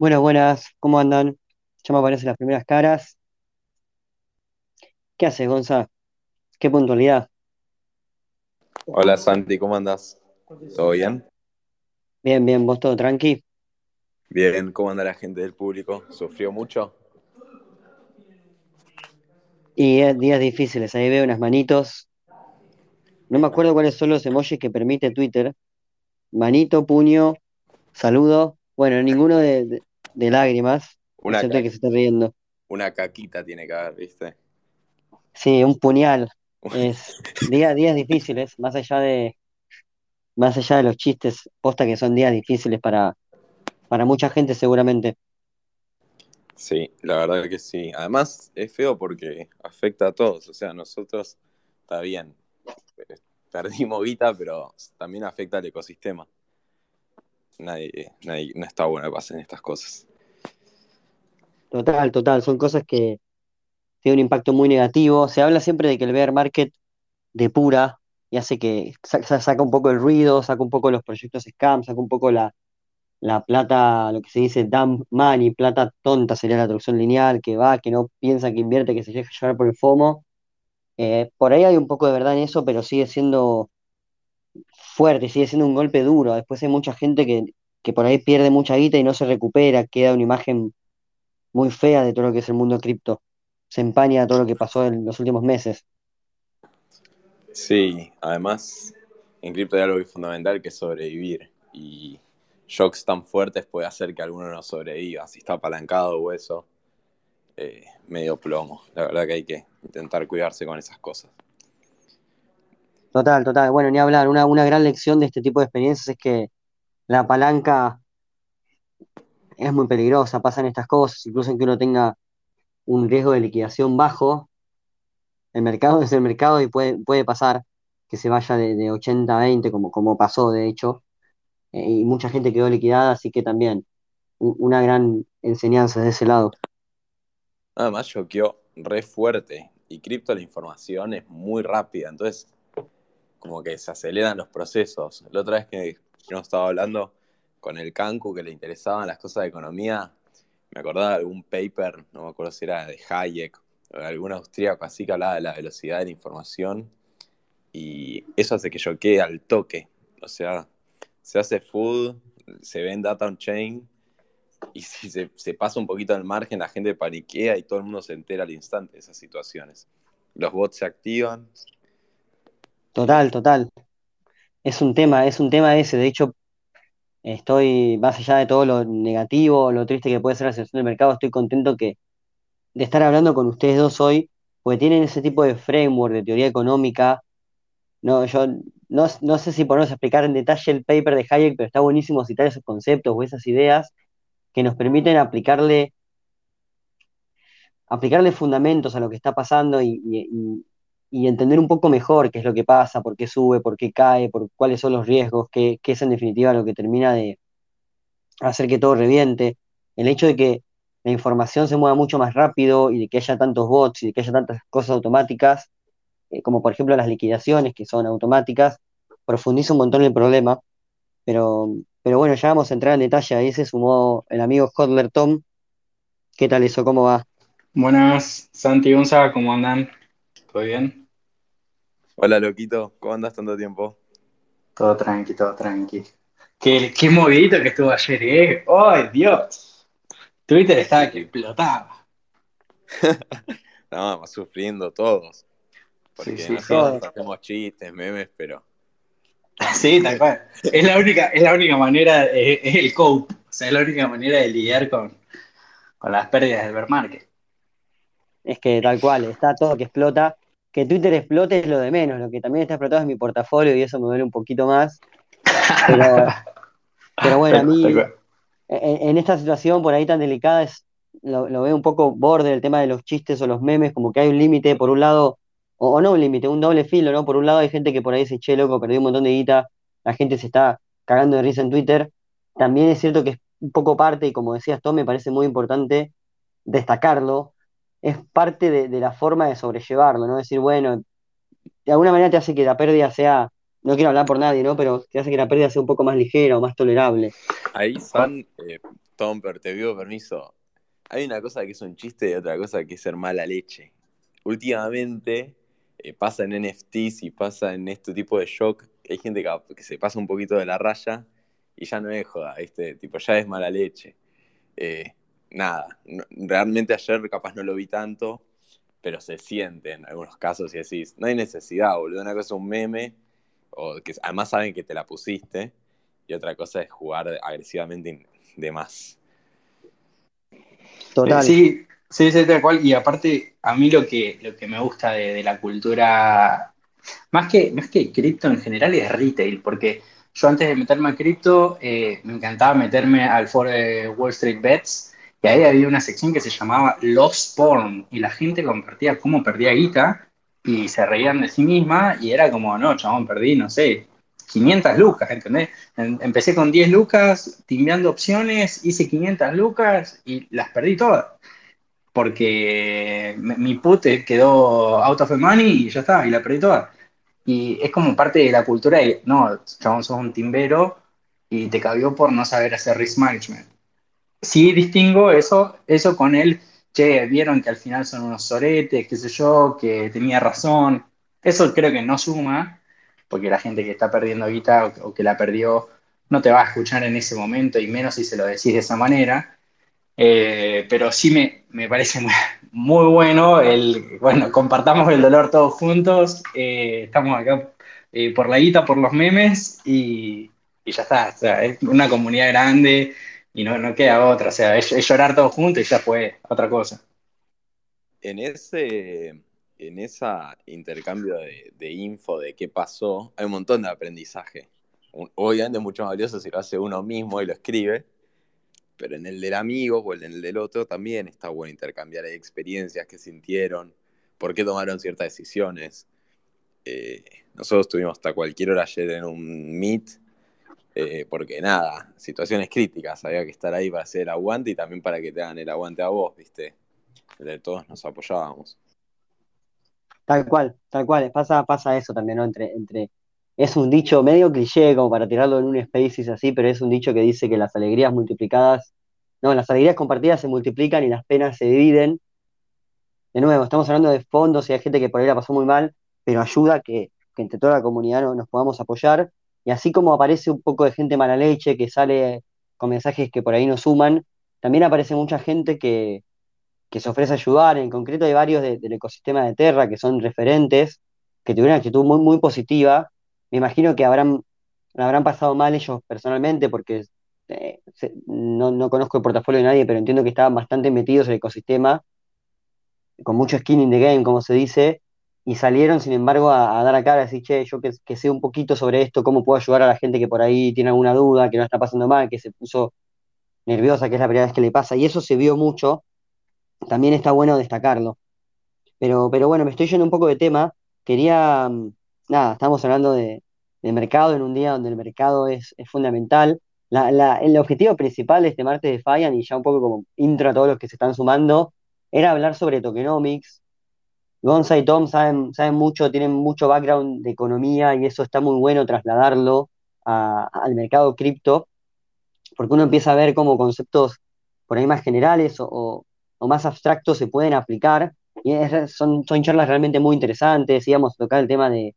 Buenas, buenas, ¿cómo andan? Ya me aparecen las primeras caras. ¿Qué haces, Gonza? ¿Qué puntualidad? Hola Santi, ¿cómo andas? ¿Todo bien? Bien, bien, vos todo tranqui. Bien, ¿cómo anda la gente del público? ¿Sufrió mucho? Y eh, días difíciles, ahí veo unas manitos. No me acuerdo cuáles son los emojis que permite Twitter. Manito, puño, saludo. Bueno, ninguno de, de- de lágrimas, Una, ca- que se está riendo. una caquita tiene que haber, ¿viste? Sí, un puñal. Es día- días difíciles, más allá de, más allá de los chistes, posta que son días difíciles para, para mucha gente seguramente. Sí, la verdad que sí. Además es feo porque afecta a todos. O sea, nosotros está bien, eh, perdimos guita, pero también afecta al ecosistema. Nadie, nadie, no está bueno que pasen estas cosas. Total, total, son cosas que tienen un impacto muy negativo. Se habla siempre de que el bear market depura y hace que sa- sa- saca un poco el ruido, saca un poco los proyectos scam, saca un poco la, la plata, lo que se dice dumb money, plata tonta sería la traducción lineal, que va, que no piensa, que invierte, que se deja llevar por el FOMO. Eh, por ahí hay un poco de verdad en eso, pero sigue siendo fuerte, sigue siendo un golpe duro. Después hay mucha gente que, que por ahí pierde mucha guita y no se recupera, queda una imagen muy fea de todo lo que es el mundo cripto. Se empaña todo lo que pasó en los últimos meses. Sí, además en cripto hay algo fundamental que es sobrevivir. Y shocks tan fuertes puede hacer que alguno no sobreviva. Si está apalancado o eso. eh, medio plomo. La verdad que hay que intentar cuidarse con esas cosas. Total, total. Bueno, ni hablar. Una, gran lección de este tipo de experiencias es que la palanca es muy peligrosa, pasan estas cosas, incluso en que uno tenga un riesgo de liquidación bajo, el mercado es el mercado y puede, pasar que se vaya de, de 80 a 20, como, pasó de hecho, eh, y mucha gente quedó liquidada, así que también una gran enseñanza de ese lado. Además, choqueó re fuerte. Y cripto la información es muy rápida. Entonces, como que se aceleran los procesos. La otra vez que nos estaba hablando con el Cancu que le interesaban las cosas de economía, me acordaba de algún paper, no me acuerdo si era de Hayek o de algún austríaco así que hablaba de la velocidad de la información. Y eso hace que choquee al toque. O sea, se hace food, se ve en data on chain y si se, se pasa un poquito al margen, la gente paniquea y todo el mundo se entera al instante de esas situaciones. Los bots se activan Total, total. Es un tema, es un tema ese. De hecho, estoy, más allá de todo lo negativo, lo triste que puede ser la situación del mercado, estoy contento que de estar hablando con ustedes dos hoy, porque tienen ese tipo de framework de teoría económica. No, yo no, no sé si ponernos a explicar en detalle el paper de Hayek, pero está buenísimo citar esos conceptos o esas ideas que nos permiten aplicarle, aplicarle fundamentos a lo que está pasando y- y- entender un poco mejor qué es lo que pasa, por qué sube, por qué cae, por cuáles son los riesgos, qué, qué es en definitiva lo que termina de hacer que todo reviente. El hecho de que la información se mueva mucho más rápido y de que haya tantos bots y de que haya tantas cosas automáticas, eh, como por ejemplo las liquidaciones que son automáticas, profundiza un montón el problema. Pero, pero bueno, ya vamos a entrar en detalle. Ahí se sumó el amigo Hodler Tom. ¿Qué tal eso? ¿Cómo va? Buenas, Santi Gonza, ¿cómo andan? ¿Todo bien? Hola, loquito, ¿cómo andas tanto tiempo? Todo tranqui, todo tranqui. Qué, qué movidito que estuvo ayer, ¿eh? ¡Ay, Dios! Twitter estaba que explotaba. estábamos sufriendo todos, Sí, porque sí, sí. nosotros Todo. hacemos chistes, memes, pero Sí, tal cual. Es la única, es la única manera, eh, es el cope. O sea, es la única manera de lidiar con, con las pérdidas del bear market. Es que tal cual, está todo que explota. Que Twitter explote es lo de menos. Lo que también está explotado es mi portafolio y eso me duele un poquito más. Pero, pero bueno, a mí en, en esta situación por ahí tan delicada es, lo, lo veo un poco borde el tema de los chistes o los memes, como que hay un límite, por un lado, o, o no un límite, un doble filo, ¿no? Por un lado hay gente que por ahí se che, loco, perdió un montón de guita, la gente se está cagando de risa en Twitter. También es cierto que es un poco parte, y como decías Tom, me parece muy importante destacarlo, es parte de, de la forma de sobrellevarlo, ¿no? Decir, bueno, de alguna manera te hace que la pérdida sea no quiero hablar por nadie, ¿no? Pero que hace que la pérdida sea un poco más ligera o más tolerable. Ahí, San, eh, Tom, pero te pido permiso. Hay una cosa que es un chiste y otra cosa que es ser mala leche. Últimamente eh, pasa en NFTs y pasa en este tipo de shock. Hay gente que, se pasa un poquito de la raya y ya no es joda, este tipo, ya es mala leche. Eh, nada, no- realmente ayer capaz no lo vi tanto, pero se siente en algunos casos y decís, no hay necesidad, boludo, una cosa es un meme, o que además saben que te la pusiste, y otra cosa es jugar agresivamente de más. Total. Sí, sí, sí, tal cual. Y aparte, a mí lo que, lo que me gusta de, de la cultura, más que, más que cripto en general, es retail, porque yo antes de meterme a cripto, eh, me encantaba meterme al foro de Wall Street Bets, y ahí había una sección que se llamaba Lost Porn, y la gente compartía cómo perdía guita, y se reían de sí misma, y era como, no, chabón, perdí, no sé, 500 lucas, ¿entendés? Em- Empecé con 10 lucas, timbeando opciones, hice 500 lucas y las perdí todas. Porque mi mi put quedó out of the money y ya está, y la perdí toda. Y es como parte de la cultura de, no, chabón, sos un timbero y te cabió por no saber hacer risk management. Sí distingo eso, eso con él, che, vieron que al final son unos soretes, qué sé yo, que tenía razón. Eso creo que no suma, porque la gente que está perdiendo guita o, o que la perdió no te va a escuchar en ese momento, y menos si se lo decís de esa manera. Eh, pero sí me, me parece muy, bueno el, bueno, compartamos el dolor todos juntos, eh, estamos acá eh, por la guita, por los memes y, y ya está, o sea, es una comunidad grande y no, no queda otra, o sea, es, es llorar todos juntos y ya fue otra cosa. En ese, en esa intercambio de, de info de qué pasó, hay un montón de aprendizaje. Obviamente es mucho más valioso si lo hace uno mismo y lo escribe, pero en el del amigo o en el del otro también está bueno intercambiar experiencias que sintieron, por qué tomaron ciertas decisiones. Eh, nosotros estuvimos hasta cualquier hora ayer en un meet, eh, porque nada, situaciones críticas, había que estar ahí para hacer el aguante y también para que te hagan el aguante a vos, ¿viste? De todos nos apoyábamos. Tal cual, tal cual. Pasa, pasa eso también, ¿no? Entre, entre, es un dicho medio cliché como para tirarlo en un Spaces así, pero es un dicho que dice que las alegrías multiplicadas, no, las alegrías compartidas se multiplican y las penas se dividen. De nuevo, estamos hablando de fondos y hay gente que por ahí la pasó muy mal, pero ayuda que, que entre toda la comunidad no- nos podamos apoyar. Y así como aparece un poco de gente mala leche que sale con mensajes que por ahí nos suman, también aparece mucha gente que que se ofrece a ayudar. En concreto hay varios de- del ecosistema de Terra que son referentes, que tuvieron una actitud muy, muy positiva. Me imagino que habrán, habrán pasado mal ellos personalmente porque eh, no, no conozco el portafolio de nadie, pero entiendo que estaban bastante metidos en el ecosistema, con mucho skin in the game, como se dice, y salieron, sin embargo, a, dar a cara, a decir, che, yo que, que sé un poquito sobre esto, cómo puedo ayudar a la gente que por ahí tiene alguna duda, que no está pasando mal, que se puso nerviosa, que es la primera vez que le pasa, y eso se vio mucho también está bueno destacarlo. Pero, pero bueno, me estoy yendo un poco de tema. Quería, mm, nada, estamos hablando de, de mercado en un día donde el mercado es, es fundamental. La, el objetivo principal de este martes de Fallan, y ya un poco como intro a todos los que se están sumando, era hablar sobre tokenomics. Gonza y Tom saben, saben mucho, tienen mucho background de economía y eso está muy bueno trasladarlo al mercado cripto porque uno empieza a ver cómo conceptos por ahí más generales o, más abstractos se pueden aplicar, y son, charlas realmente muy interesantes, y vamos a tocar el tema de,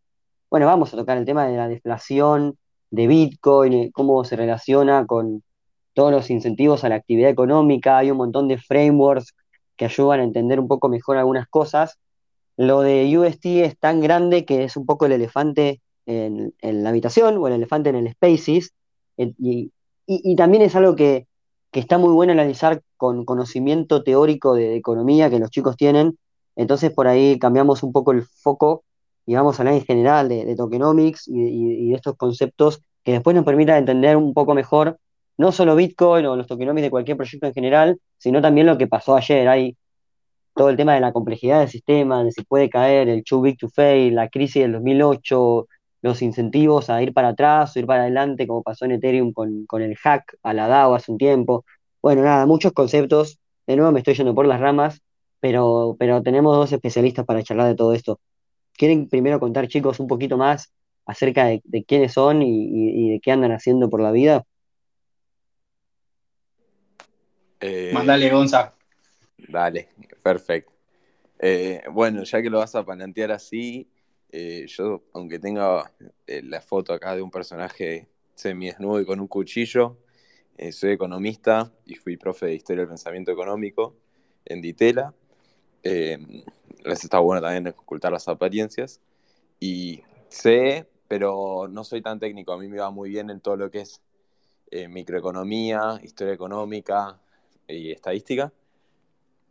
bueno, vamos a tocar el tema de la deflación de Bitcoin, eh, cómo se relaciona con todos los incentivos a la actividad económica, hay un montón de frameworks que ayudan a entender un poco mejor algunas cosas. Lo de UST es tan grande que es un poco el elefante en, la habitación o el elefante en el Spaces, eh, y, también es algo que, está muy bueno analizar con conocimiento teórico de, economía que los chicos tienen. Entonces por ahí cambiamos un poco el foco y vamos a hablar en general de, tokenomics y, de estos conceptos que después nos permitan entender un poco mejor no solo Bitcoin o los tokenomics de cualquier proyecto en general, sino también lo que pasó ayer. Todo el tema de la complejidad del sistema, de si puede caer, el too big to fail, la crisis del 2008, los incentivos a ir para atrás o ir para adelante, como pasó en Ethereum con, con el hack a la DAO hace un tiempo. Bueno, nada, muchos conceptos. De nuevo me estoy yendo por las ramas, pero, pero tenemos dos especialistas para charlar de todo esto. ¿Quieren primero contar, chicos, un poquito más acerca de, quiénes son y, de qué andan haciendo por la vida? Eh, Mandale, Gonza. Dale, perfecto. Eh, bueno, ya que lo vas a plantear así, eh, yo, aunque tenga la foto acá de un personaje semidesnudo y con un cuchillo, soy economista y fui profe de Historia del Pensamiento Económico en Ditela. Eh, está bueno también ocultar las apariencias. Y sé, pero no soy tan técnico. A mí me va muy bien en todo lo que es eh, microeconomía, historia económica y estadística.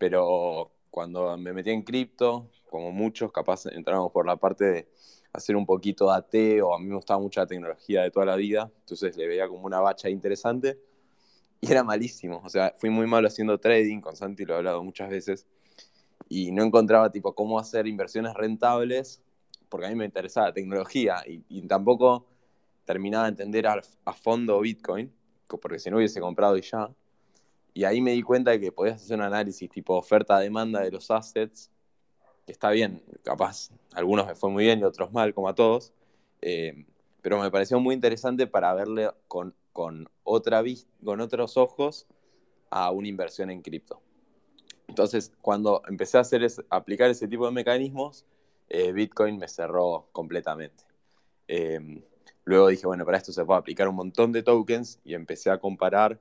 Pero cuando me metí en cripto, como muchos, capaz entramos por la parte de hacer un poquito de AT o a mí me gustaba mucho la tecnología de toda la vida, entonces le veía como una bacha interesante y era malísimo. O sea, fui muy malo haciendo trading, con Santi lo he hablado muchas veces, y no encontraba tipo cómo hacer inversiones rentables, porque a mí me interesaba la tecnología y, tampoco terminaba de entender a, fondo Bitcoin, porque si no hubiese comprado y ya. Y ahí me di cuenta de que podías hacer un análisis tipo oferta-demanda de los assets, que está bien, capaz algunos me fue muy bien y otros mal, como a todos, eh, pero me pareció muy interesante para verle con con, otra con otros ojos a una inversión en cripto. Entonces, cuando empecé a hacer aplicar ese tipo de mecanismos, eh, Bitcoin me cerró completamente. Em, luego dije, bueno, para esto se puede aplicar un montón de tokens y empecé a comparar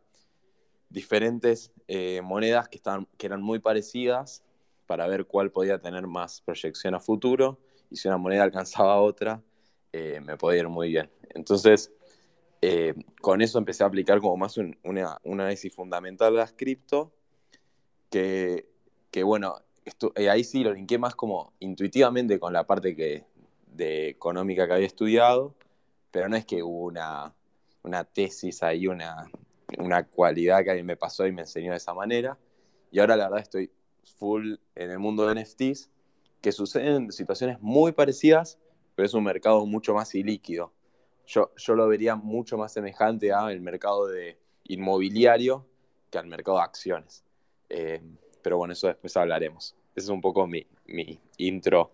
diferentes eh, monedas que, estaban, que eran muy parecidas para ver cuál podía tener más proyección a futuro y si una moneda alcanzaba a otra, eh, me podía ir muy bien. Entonces, eh, con eso empecé a aplicar como más un, una, análisis fundamental de las cripto, que, bueno, eh, ahí sí lo linké más como intuitivamente con la parte que, económica que había estudiado, pero no es que hubo una, una tesis ahí, una, una cualidad que alguien me pasó y me enseñó de esa manera. Y ahora la verdad estoy full en el mundo de NFTs, que suceden situaciones muy parecidas, pero es un mercado mucho más ilíquido yo, yo lo vería mucho más semejante al mercado de inmobiliario que al mercado de acciones. Eh, pero bueno, eso después hablaremos. Ese es un poco mi, intro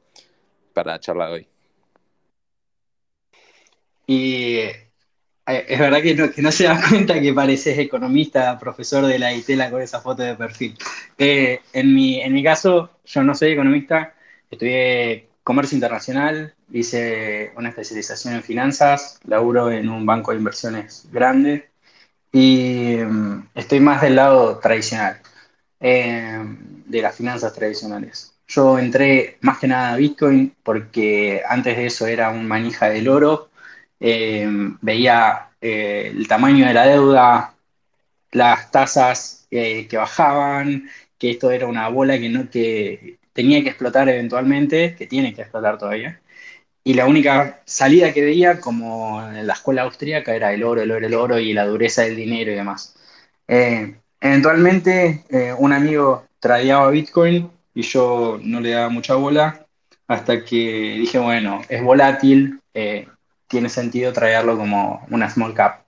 para la charla de hoy. Y es verdad que no, que no, se da cuenta que pareces economista, profesor de la ITELA con esa foto de perfil. Eh, en, mi, en mi caso, yo no soy economista, estudié comercio internacional, hice una especialización en finanzas, laburo en un banco de inversiones grande y mm, estoy más del lado tradicional, eh, de las finanzas tradicionales. Yo entré más que nada a Bitcoin porque antes de eso era un manija del oro, eh, veía eh, el tamaño de la deuda, las tasas que bajaban, que esto era una bola que no que tenía que explotar eventualmente, que tiene que explotar todavía. Y la única salida que veía, como en la escuela austríaca, era el oro, el oro, el oro y la dureza del dinero y demás. Eh, eventualmente, eh, un amigo tradeaba Bitcoin y yo no le daba mucha bola hasta que dije, bueno, es volátil, eh, tiene sentido traerlo como una small cap.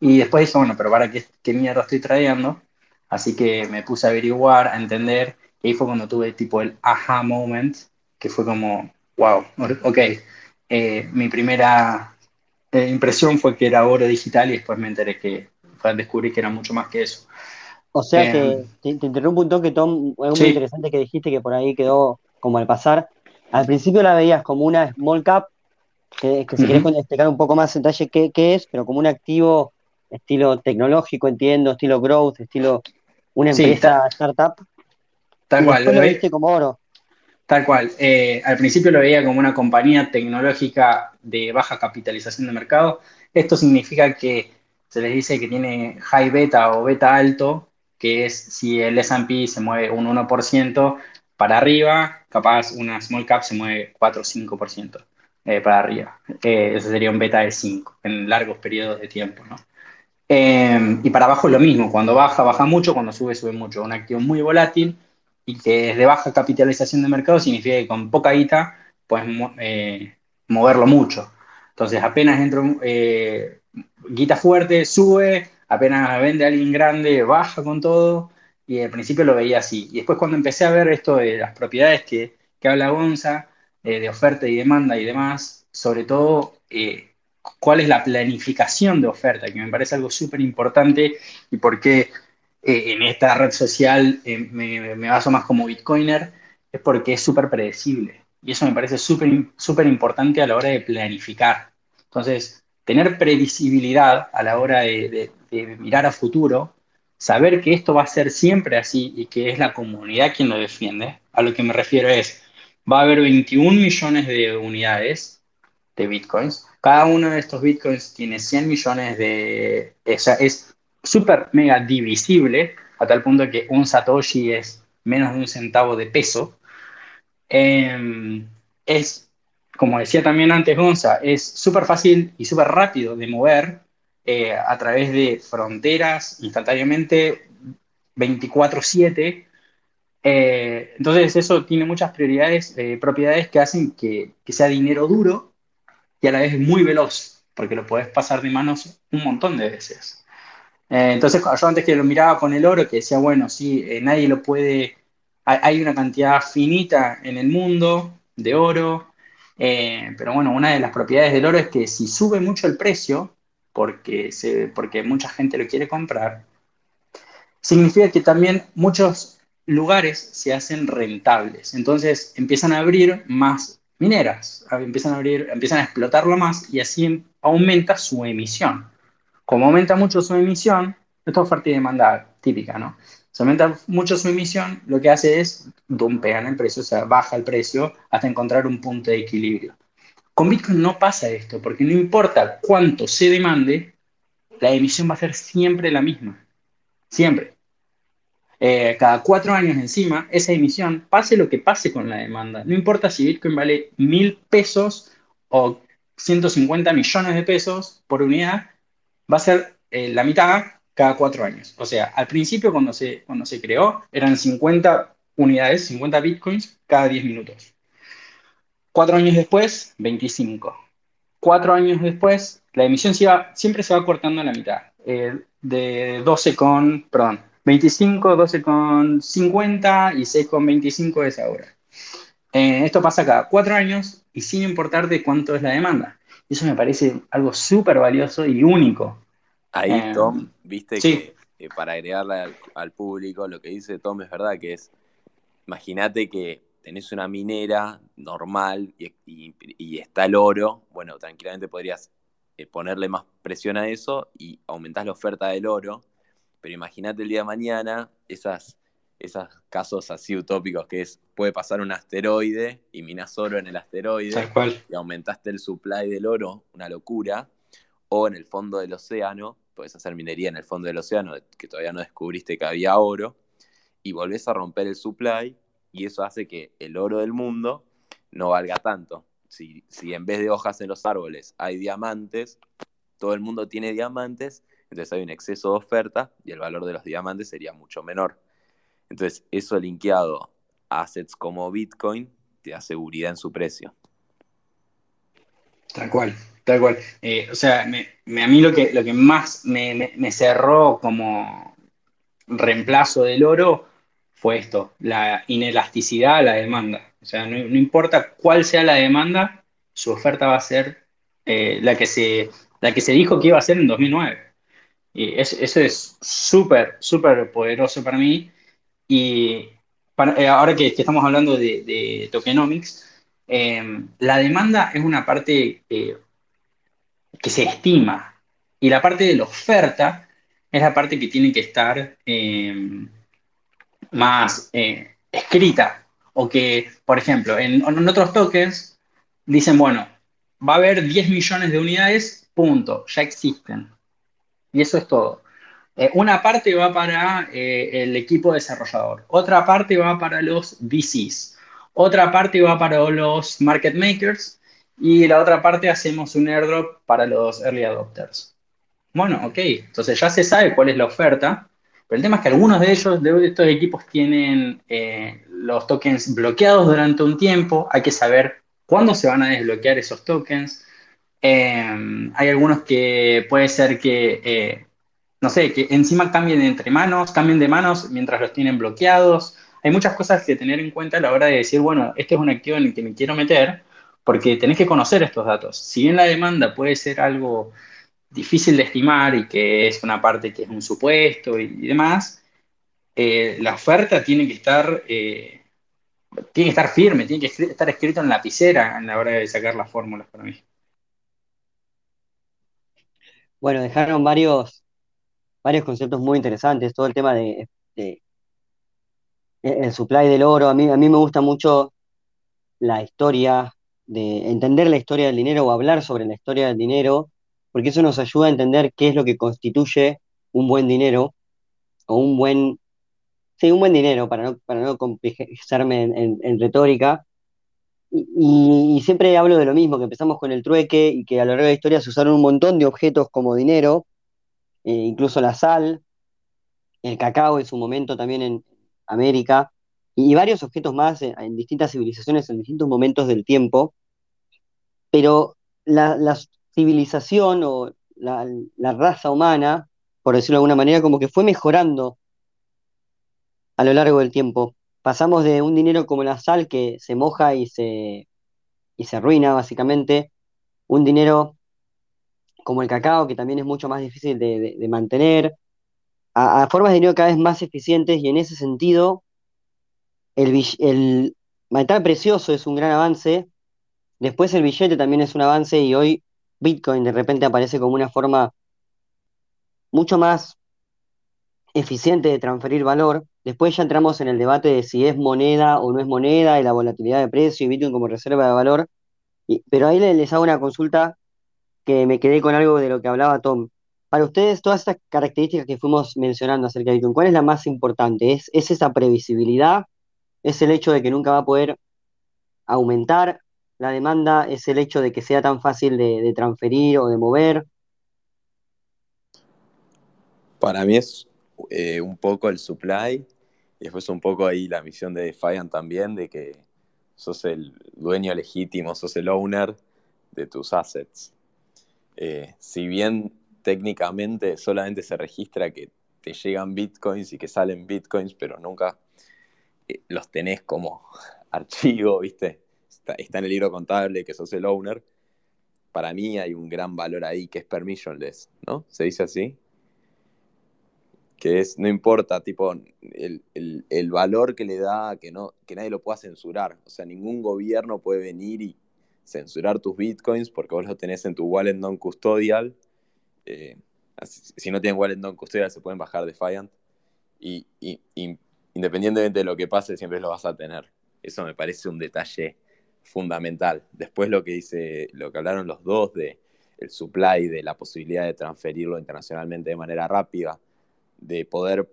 Y después dije, bueno, pero ¿para qué, qué mierda estoy trayendo? Así que me puse a averiguar, a entender y ahí fue cuando tuve tipo el aha moment, que fue como, wow, ok. Eh, mi primera eh, impresión fue que era oro digital y después me enteré que fue descubrí que era mucho más que eso. O sea que eh, te, te interrumpo un toque, Tom, es muy interesante que dijiste que por ahí quedó como al pasar. Al principio la veías como una small cap, que, si querés explicar un poco más en detalle qué, qué, es, pero como un activo estilo tecnológico, entiendo, estilo growth, estilo una empresa startup. Tal cual. Lo, viste como oro. Tal cual. Eh, al principio lo veía como una compañía tecnológica de baja capitalización de mercado. Esto significa que se les dice que tiene high beta o beta alto, que es si el S&P se mueve un 1% para arriba, capaz una small cap se mueve 4 o 5% eh, para arriba. Eh, ese sería un beta de 5 en largos periodos de tiempo. ¿no? y para abajo es lo mismo, cuando baja, baja mucho, cuando sube, sube mucho. Un activo muy volátil y que es de baja capitalización de mercado significa que con poca guita puedes eh, moverlo mucho. Entonces, apenas entra eh, guita fuerte, sube, apenas vende a alguien grande, baja con todo, y al principio lo veía así. Y después cuando empecé a ver esto de las propiedades que, que habla Gonza, eh, de oferta y demanda y demás, sobre todo eh, cuál es la planificación de oferta, que me parece algo súper importante y por qué eh, en esta red social eh, me, me, baso más como Bitcoiner, es porque es súper predecible. Y eso me parece súper importante a la hora de planificar. Entonces, tener previsibilidad a la hora de, de mirar a futuro, saber que esto va a ser siempre así y que es la comunidad quien lo defiende, a lo que me refiero es, va a haber 21 millones de unidades de bitcoins. Cada uno de estos bitcoins tiene 100 millones de... O sea, es súper mega divisible, a tal punto que un satoshi es menos de un centavo de peso. Em, es, como decía también antes Gonza, es súper fácil y súper rápido de mover eh, a través de fronteras instantáneamente 24/7 eh, entonces eso tiene muchas prioridades, eh, propiedades que hacen que, sea dinero duro y a la vez muy veloz, porque lo puedes pasar de manos un montón de veces. Eh, entonces yo antes que lo miraba con el oro, que decía, bueno, sí, nadie lo puede, hay, una cantidad finita en el mundo de oro, pero bueno, una de las propiedades del oro es que si sube mucho el precio, porque, porque mucha gente lo quiere comprar, significa que también muchos lugares se hacen rentables. Entonces empiezan a abrir más mineras, empiezan a, abrir, empiezan a explotarlo más y así aumenta su emisión. Como aumenta mucho su emisión, esto es oferta y demanda típica, ¿no? Se aumenta mucho su emisión, lo que hace es dumpear el precio, o sea, baja el precio hasta encontrar un punto de equilibrio. Con Bitcoin no pasa esto, porque no importa cuánto se demande, la emisión va a ser siempre la misma. Siempre. Eh, cada cuatro años encima, esa emisión, pase lo que pase con la demanda. No importa si Bitcoin vale mil pesos o 150 millones de pesos por unidad, va a ser eh, la mitad cada cuatro años. O sea, al principio cuando se, cuando se creó eran 50 unidades, 50 Bitcoins cada 10 minutos. Cuatro años después, 25. Cuatro años después, la emisión siempre se va cortando a la mitad. Eh, de 12 con, perdón, 25, 12 con 50 y 6 con 25 es ahora. Eh, esto pasa cada cuatro años y sin importar de cuánto es la demanda. Eso me parece algo súper valioso y único. Ahí, eh, Tom, viste que eh, para agregarle al, público, lo que dice Tom es verdad que es, imagínate que tenés una minera normal y, y, está el oro, bueno, tranquilamente podrías ponerle más presión a eso y aumentás la oferta del oro pero imagínate el día de mañana esas, esos casos así utópicos que es, puede pasar un asteroide y minas oro en el asteroide y aumentaste el supply del oro, una locura, o en el fondo del océano, puedes hacer minería en el fondo del océano, que todavía no descubriste que había oro, y volvés a romper el supply, y eso hace que el oro del mundo no valga tanto. Si, si en vez de hojas en los árboles hay diamantes, todo el mundo tiene diamantes, entonces hay un exceso de oferta y el valor de los diamantes sería mucho menor. Entonces eso linkeado a assets como Bitcoin te da seguridad en su precio. Tal cual, tal cual. Eh, o sea, a mí lo que, lo que más me, cerró como reemplazo del oro fue esto, la inelasticidad a la demanda. O sea, no, importa cuál sea la demanda, su oferta va a ser eh, la, que se, la que se dijo que iba a ser en 2009. Y eso es súper, súper poderoso para mí. Y eh, ahora que, estamos hablando de, tokenomics, em, la demanda es una parte que se estima. Y la parte de la oferta es la parte que tiene que estar em, más eh, escrita. O que, por ejemplo, en otros tokens dicen, bueno, va a haber 10 millones de unidades, punto, ya existen y eso es todo. Eh, una parte va para eh, el equipo desarrollador, otra parte va para los VCs, otra parte va para los market makers y la otra parte hacemos un airdrop para los early adopters. Bueno, ok, entonces ya se sabe cuál es la oferta, pero el tema es que algunos de ellos, de estos equipos, tienen eh, los tokens bloqueados durante un tiempo, hay que saber cuándo se van a desbloquear esos tokens. Em, hay algunos que puede ser que, eh, no sé, que encima cambien entre manos, cambien de manos mientras los tienen bloqueados. Hay muchas cosas que tener en cuenta a la hora de decir, bueno, este es un activo en el que me quiero meter, porque tenés que conocer estos datos. Si bien la demanda puede ser algo difícil de estimar y que es una parte que es un supuesto y, demás, eh, la oferta tiene que estar... Eh, tiene que estar firme, tiene que estar escrito en lapicera en la hora de sacar las fórmulas para mí. Bueno, dejaron varios, varios conceptos muy interesantes, todo el tema de, el supply del oro, a mí, a mí me gusta mucho la historia, de entender la historia del dinero o hablar sobre la historia del dinero, porque eso nos ayuda a entender qué es lo que constituye un buen dinero o un buen Sí, un buen dinero para no, para no complejizarme en, retórica. Y, siempre hablo de lo mismo, que empezamos con el trueque y que a lo largo de la historia se usaron un montón de objetos como dinero, eh, incluso la sal, el cacao en su momento también en América, y, varios objetos más en, distintas civilizaciones en distintos momentos del tiempo. Pero la, civilización o la, la raza humana, por decirlo de alguna manera, como que fue mejorando a lo largo del tiempo. Pasamos de un dinero como la sal que se moja y se, y se arruina, básicamente, un dinero como el cacao, que también es mucho más difícil de, mantener, a, formas de dinero cada vez más eficientes y en ese sentido el, el metal precioso es un gran avance, después el billete también es un avance y hoy Bitcoin de repente aparece como una forma mucho más eficiente de transferir valor. Después ya entramos en el debate de si es moneda o no es moneda y la volatilidad de precio y Bitcoin como reserva de valor. pero ahí les, hago una consulta que me quedé con algo de lo que hablaba Tom. Para ustedes, todas estas características que fuimos mencionando acerca de Bitcoin, ¿cuál es la más importante? ¿Es, esa previsibilidad? ¿Es el hecho de que nunca va a poder aumentar la demanda? ¿Es el hecho de que sea tan fácil de, de transferir o de mover? Para mí es eh, un poco el supply y después un poco ahí la misión de Defiant también, de que sos el dueño legítimo, sos el owner de tus assets. Eh, si bien técnicamente solamente se registra que te llegan bitcoins y que salen bitcoins, pero nunca eh, los tenés como archivo, ¿viste? Está, está, en el libro contable que sos el owner. Para mí hay un gran valor ahí que es permissionless, ¿no? ¿Se dice así? Que es, no importa, tipo, el, valor que le da que, no, que nadie lo pueda censurar. O sea, ningún gobierno puede venir y censurar tus bitcoins porque vos los tenés en tu wallet non-custodial. Eh, si no tienen wallet non-custodial se pueden bajar Defiant. Y, y, independientemente de lo que pase, siempre lo vas a tener. Eso me parece un detalle fundamental. Después lo que dice, lo que hablaron los dos de el supply, de la posibilidad de transferirlo internacionalmente de manera rápida de poder,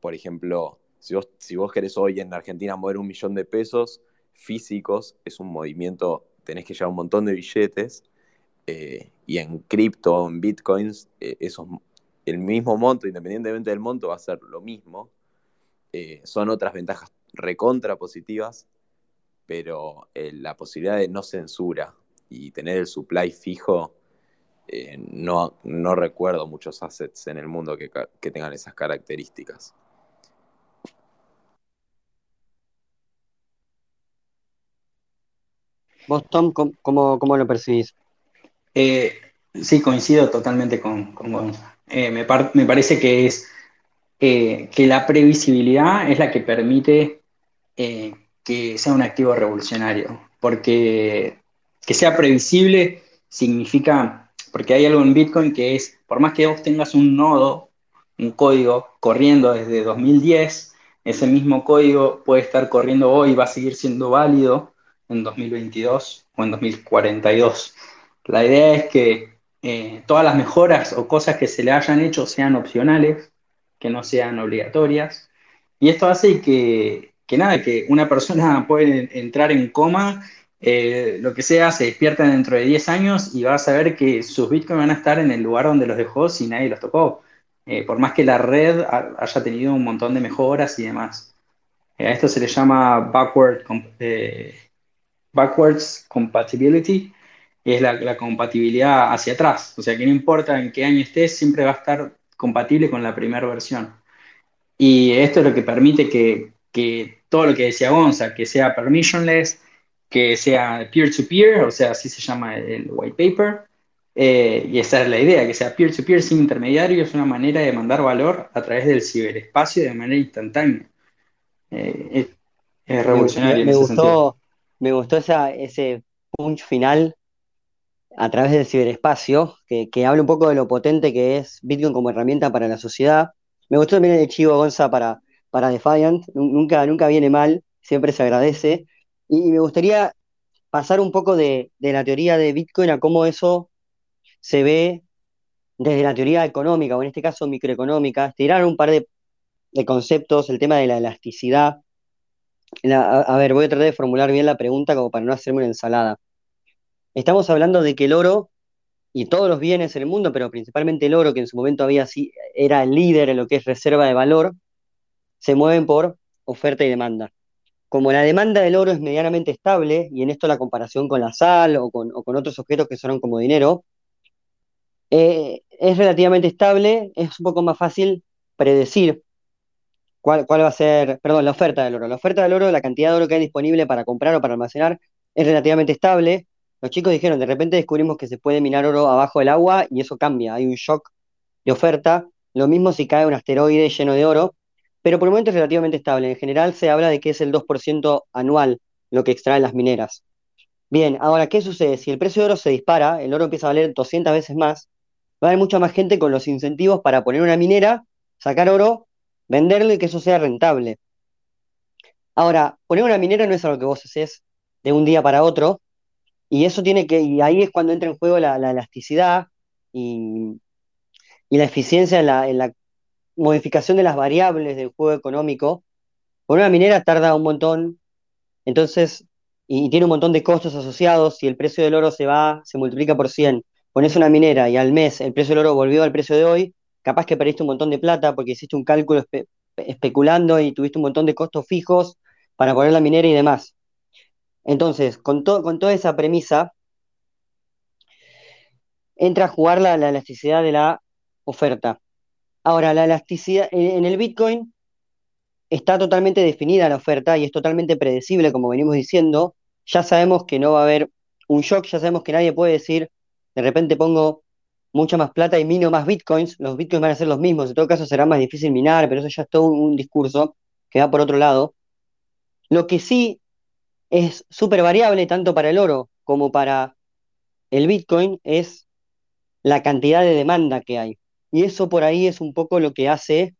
por ejemplo, si vos, si vos querés hoy en Argentina mover un millón de pesos físicos, es un movimiento, tenés que llevar un montón de billetes, eh, y en cripto, en bitcoins, eh, el mismo monto, independientemente del monto, va a ser lo mismo. Eh, son otras ventajas recontra positivas, pero la posibilidad de no censura y tener el supply fijo eh, no, no recuerdo muchos assets en el mundo que, tengan esas características. ¿Vos, Tom, cómo, lo percibís? Eh, sí, coincido totalmente con, con eh, me, parece que es que la previsibilidad es la que permite que sea un activo revolucionario, porque que sea previsible significa porque hay algo en Bitcoin que es, por más que vos tengas un nodo, un código corriendo desde 2010, ese mismo código puede estar corriendo hoy y va a seguir siendo válido en 2022 o en 2042. La idea es que eh, todas las mejoras o cosas que se le hayan hecho sean opcionales, que no sean obligatorias. Y esto hace que, que nada, que una persona puede entrar en coma eh, lo que sea, se despierta dentro de 10 años y vas a ver que sus bitcoins van a estar en el lugar donde los dejó si nadie los tocó. Eh, por más que la red haya tenido un montón de mejoras y demás. Eh, a esto se le llama backward, backwards compatibility, es la, la, compatibilidad hacia atrás. O sea que no importa en qué año estés, siempre va a estar compatible con la primera versión. Y esto es lo que permite que, que todo lo que decía Gonza, que sea permissionless, que sea peer-to-peer, o sea, así se llama el white paper. Eh, y esa es la idea, que sea peer-to-peer sin intermediario, es una manera de mandar valor a través del ciberespacio de manera instantánea. Eh, es, revolucionario. Me, gustó, me gustó ese punch final a través del ciberespacio, que, habla un poco de lo potente que es Bitcoin como herramienta para la sociedad. Me gustó también el chivo Gonza para, para Defiant, nunca, nunca viene mal, siempre se agradece. Y, me gustaría pasar un poco de, la teoría de Bitcoin a cómo eso se ve desde la teoría económica, o en este caso microeconómica, tirar un par de, conceptos, el tema de la elasticidad. a, ver, voy a tratar de formular bien la pregunta como para no hacerme una ensalada. Estamos hablando de que el oro y todos los bienes en el mundo, pero principalmente el oro, que en su momento había era el líder en lo que es reserva de valor, se mueven por oferta y demanda como la demanda del oro es medianamente estable, y en esto la comparación con la sal o con, otros objetos que son como dinero, eh, es relativamente estable, es un poco más fácil predecir cuál, cuál, va a ser, perdón, la oferta del oro. La oferta del oro, la cantidad de oro que hay disponible para comprar o para almacenar, es relativamente estable. Los chicos dijeron, de repente descubrimos que se puede minar oro abajo del agua y eso cambia, hay un shock de oferta. Lo mismo si cae un asteroide lleno de oro, pero por el momento es relativamente estable. En general se habla de que es el 2% anual lo que extraen las mineras. Bien, ahora, ¿qué sucede? Si el precio de oro se dispara, el oro empieza a valer 200 veces más, va a haber mucha más gente con los incentivos para poner una minera, sacar oro, venderlo y que eso sea rentable. Ahora, poner una minera no es algo que vos haces de un día para otro, y eso tiene que, y ahí es cuando entra en juego la, elasticidad y, la eficiencia en la, modificación de las variables del juego económico, por una minera tarda un montón, entonces, y, tiene un montón de costos asociados, si el precio del oro se va, se multiplica por 100, pones una minera y al mes el precio del oro volvió al precio de hoy, capaz que perdiste un montón de plata porque hiciste un cálculo especulando y tuviste un montón de costos fijos para poner la minera y demás. Entonces, con, con toda esa premisa, entra a jugar la elasticidad de la oferta. Ahora, la elasticidad en el Bitcoin está totalmente definida la oferta y es totalmente predecible, como venimos diciendo. Ya sabemos que no va a haber un shock, ya sabemos que nadie puede decir, de repente pongo mucha más plata y mino más bitcoins, los bitcoins van a ser los mismos, en todo caso será más difícil minar, pero eso ya es todo un, discurso que va por otro lado. Lo que sí es súper variable tanto para el oro como para el bitcoin es la cantidad de demanda que hay. Y eso por ahí es un poco lo que hace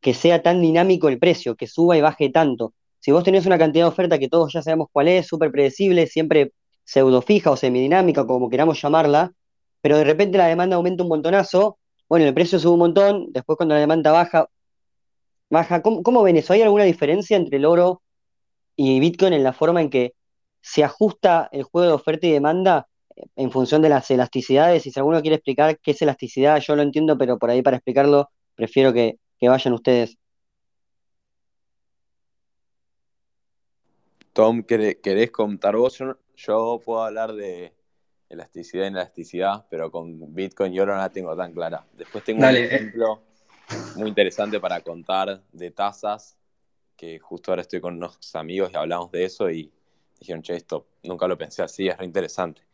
que sea tan dinámico el precio, que suba y baje tanto. Si vos tenés una cantidad de oferta que todos ya sabemos cuál es, súper predecible, siempre pseudo fija o semidinámica, como queramos llamarla, pero de repente la demanda aumenta un montonazo, bueno, el precio sube un montón, después cuando la demanda baja, baja. ¿Cómo, cómo ven? ¿Hay alguna diferencia entre el oro y Bitcoin en la forma en que se ajusta el juego de oferta y demanda en función de las elasticidades, y si alguno quiere explicar qué es elasticidad, yo lo entiendo, pero por ahí para explicarlo prefiero que, vayan ustedes. Tom, ¿querés contar vos? Yo, puedo hablar de elasticidad y elasticidad, pero con Bitcoin yo no la tengo tan clara. Después tengo un eh. ejemplo muy interesante para contar de tasas, que justo ahora estoy con unos amigos y hablamos de eso y dijeron, che, esto nunca lo pensé así, es re interesante.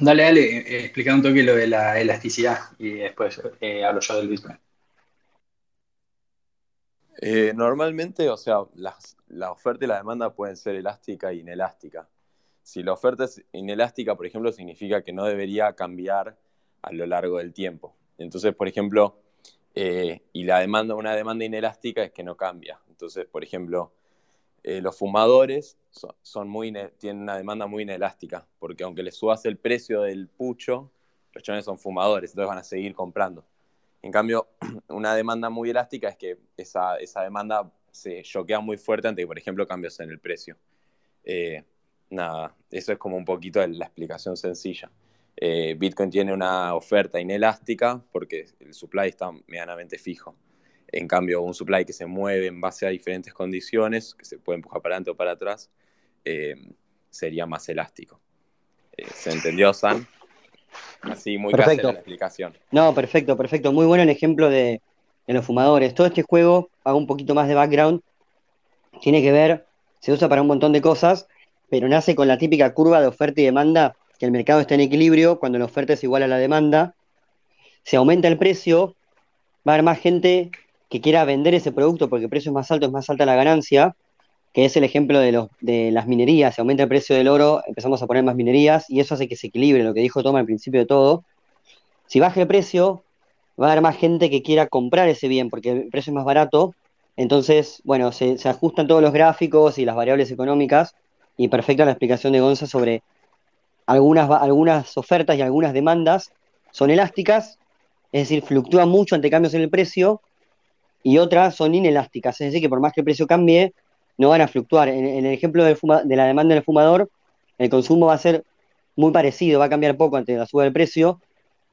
Dale, dale, eh, explica un toque lo de la elasticidad y después eh, hablo yo del Bitcoin. Eh, normalmente, o sea, la oferta y la demanda pueden ser elástica e inelástica. Si la oferta es inelástica, por ejemplo, significa que no debería cambiar a lo largo del tiempo. Entonces, por ejemplo, y la demanda, una demanda inelástica es que no cambia. Entonces, por ejemplo, eh, los fumadores son, tienen una demanda muy inelástica, porque aunque les subas el precio del pucho, los chavales son fumadores, entonces van a seguir comprando. En cambio, una demanda muy elástica es que esa, demanda se choquea muy fuerte ante, por ejemplo, cambios en el precio. Eh, nada, eso es como un poquito la explicación sencilla. Eh, Bitcoin tiene una oferta inelástica porque el supply está medianamente fijo. En cambio, un supply que se mueve en base a diferentes condiciones, que se puede empujar para adelante o para atrás, eh, sería más elástico. Eh, ¿Se entendió, San? Así, muy perfecto. la explicación. No, perfecto, perfecto. Muy bueno el ejemplo de, los fumadores. Todo este juego, hago un poquito más de background, tiene que ver se usa para un montón de cosas, pero nace con la típica curva de oferta y demanda, que el mercado está en equilibrio cuando la oferta es igual a la demanda. Se aumenta el precio, va a haber más gente que quiera vender ese producto porque el precio es más alto, es más alta la ganancia, que es el ejemplo de, los, de las minerías. Se aumenta el precio del oro, empezamos a poner más minerías y eso hace que se equilibre, lo que dijo Toma al principio de todo. Si baja el precio, va a haber más gente que quiera comprar ese bien porque el precio es más barato. Entonces, bueno, se, ajustan todos los gráficos y las variables económicas y perfecta la explicación de Gonza sobre algunas, algunas ofertas y algunas demandas son elásticas, es decir, fluctúan mucho ante cambios en el precio y otras son inelásticas, es decir, que por más que el precio cambie, no van a fluctuar. En, el ejemplo de la demanda del fumador, el consumo va a ser muy parecido, va a cambiar poco ante la suba del precio.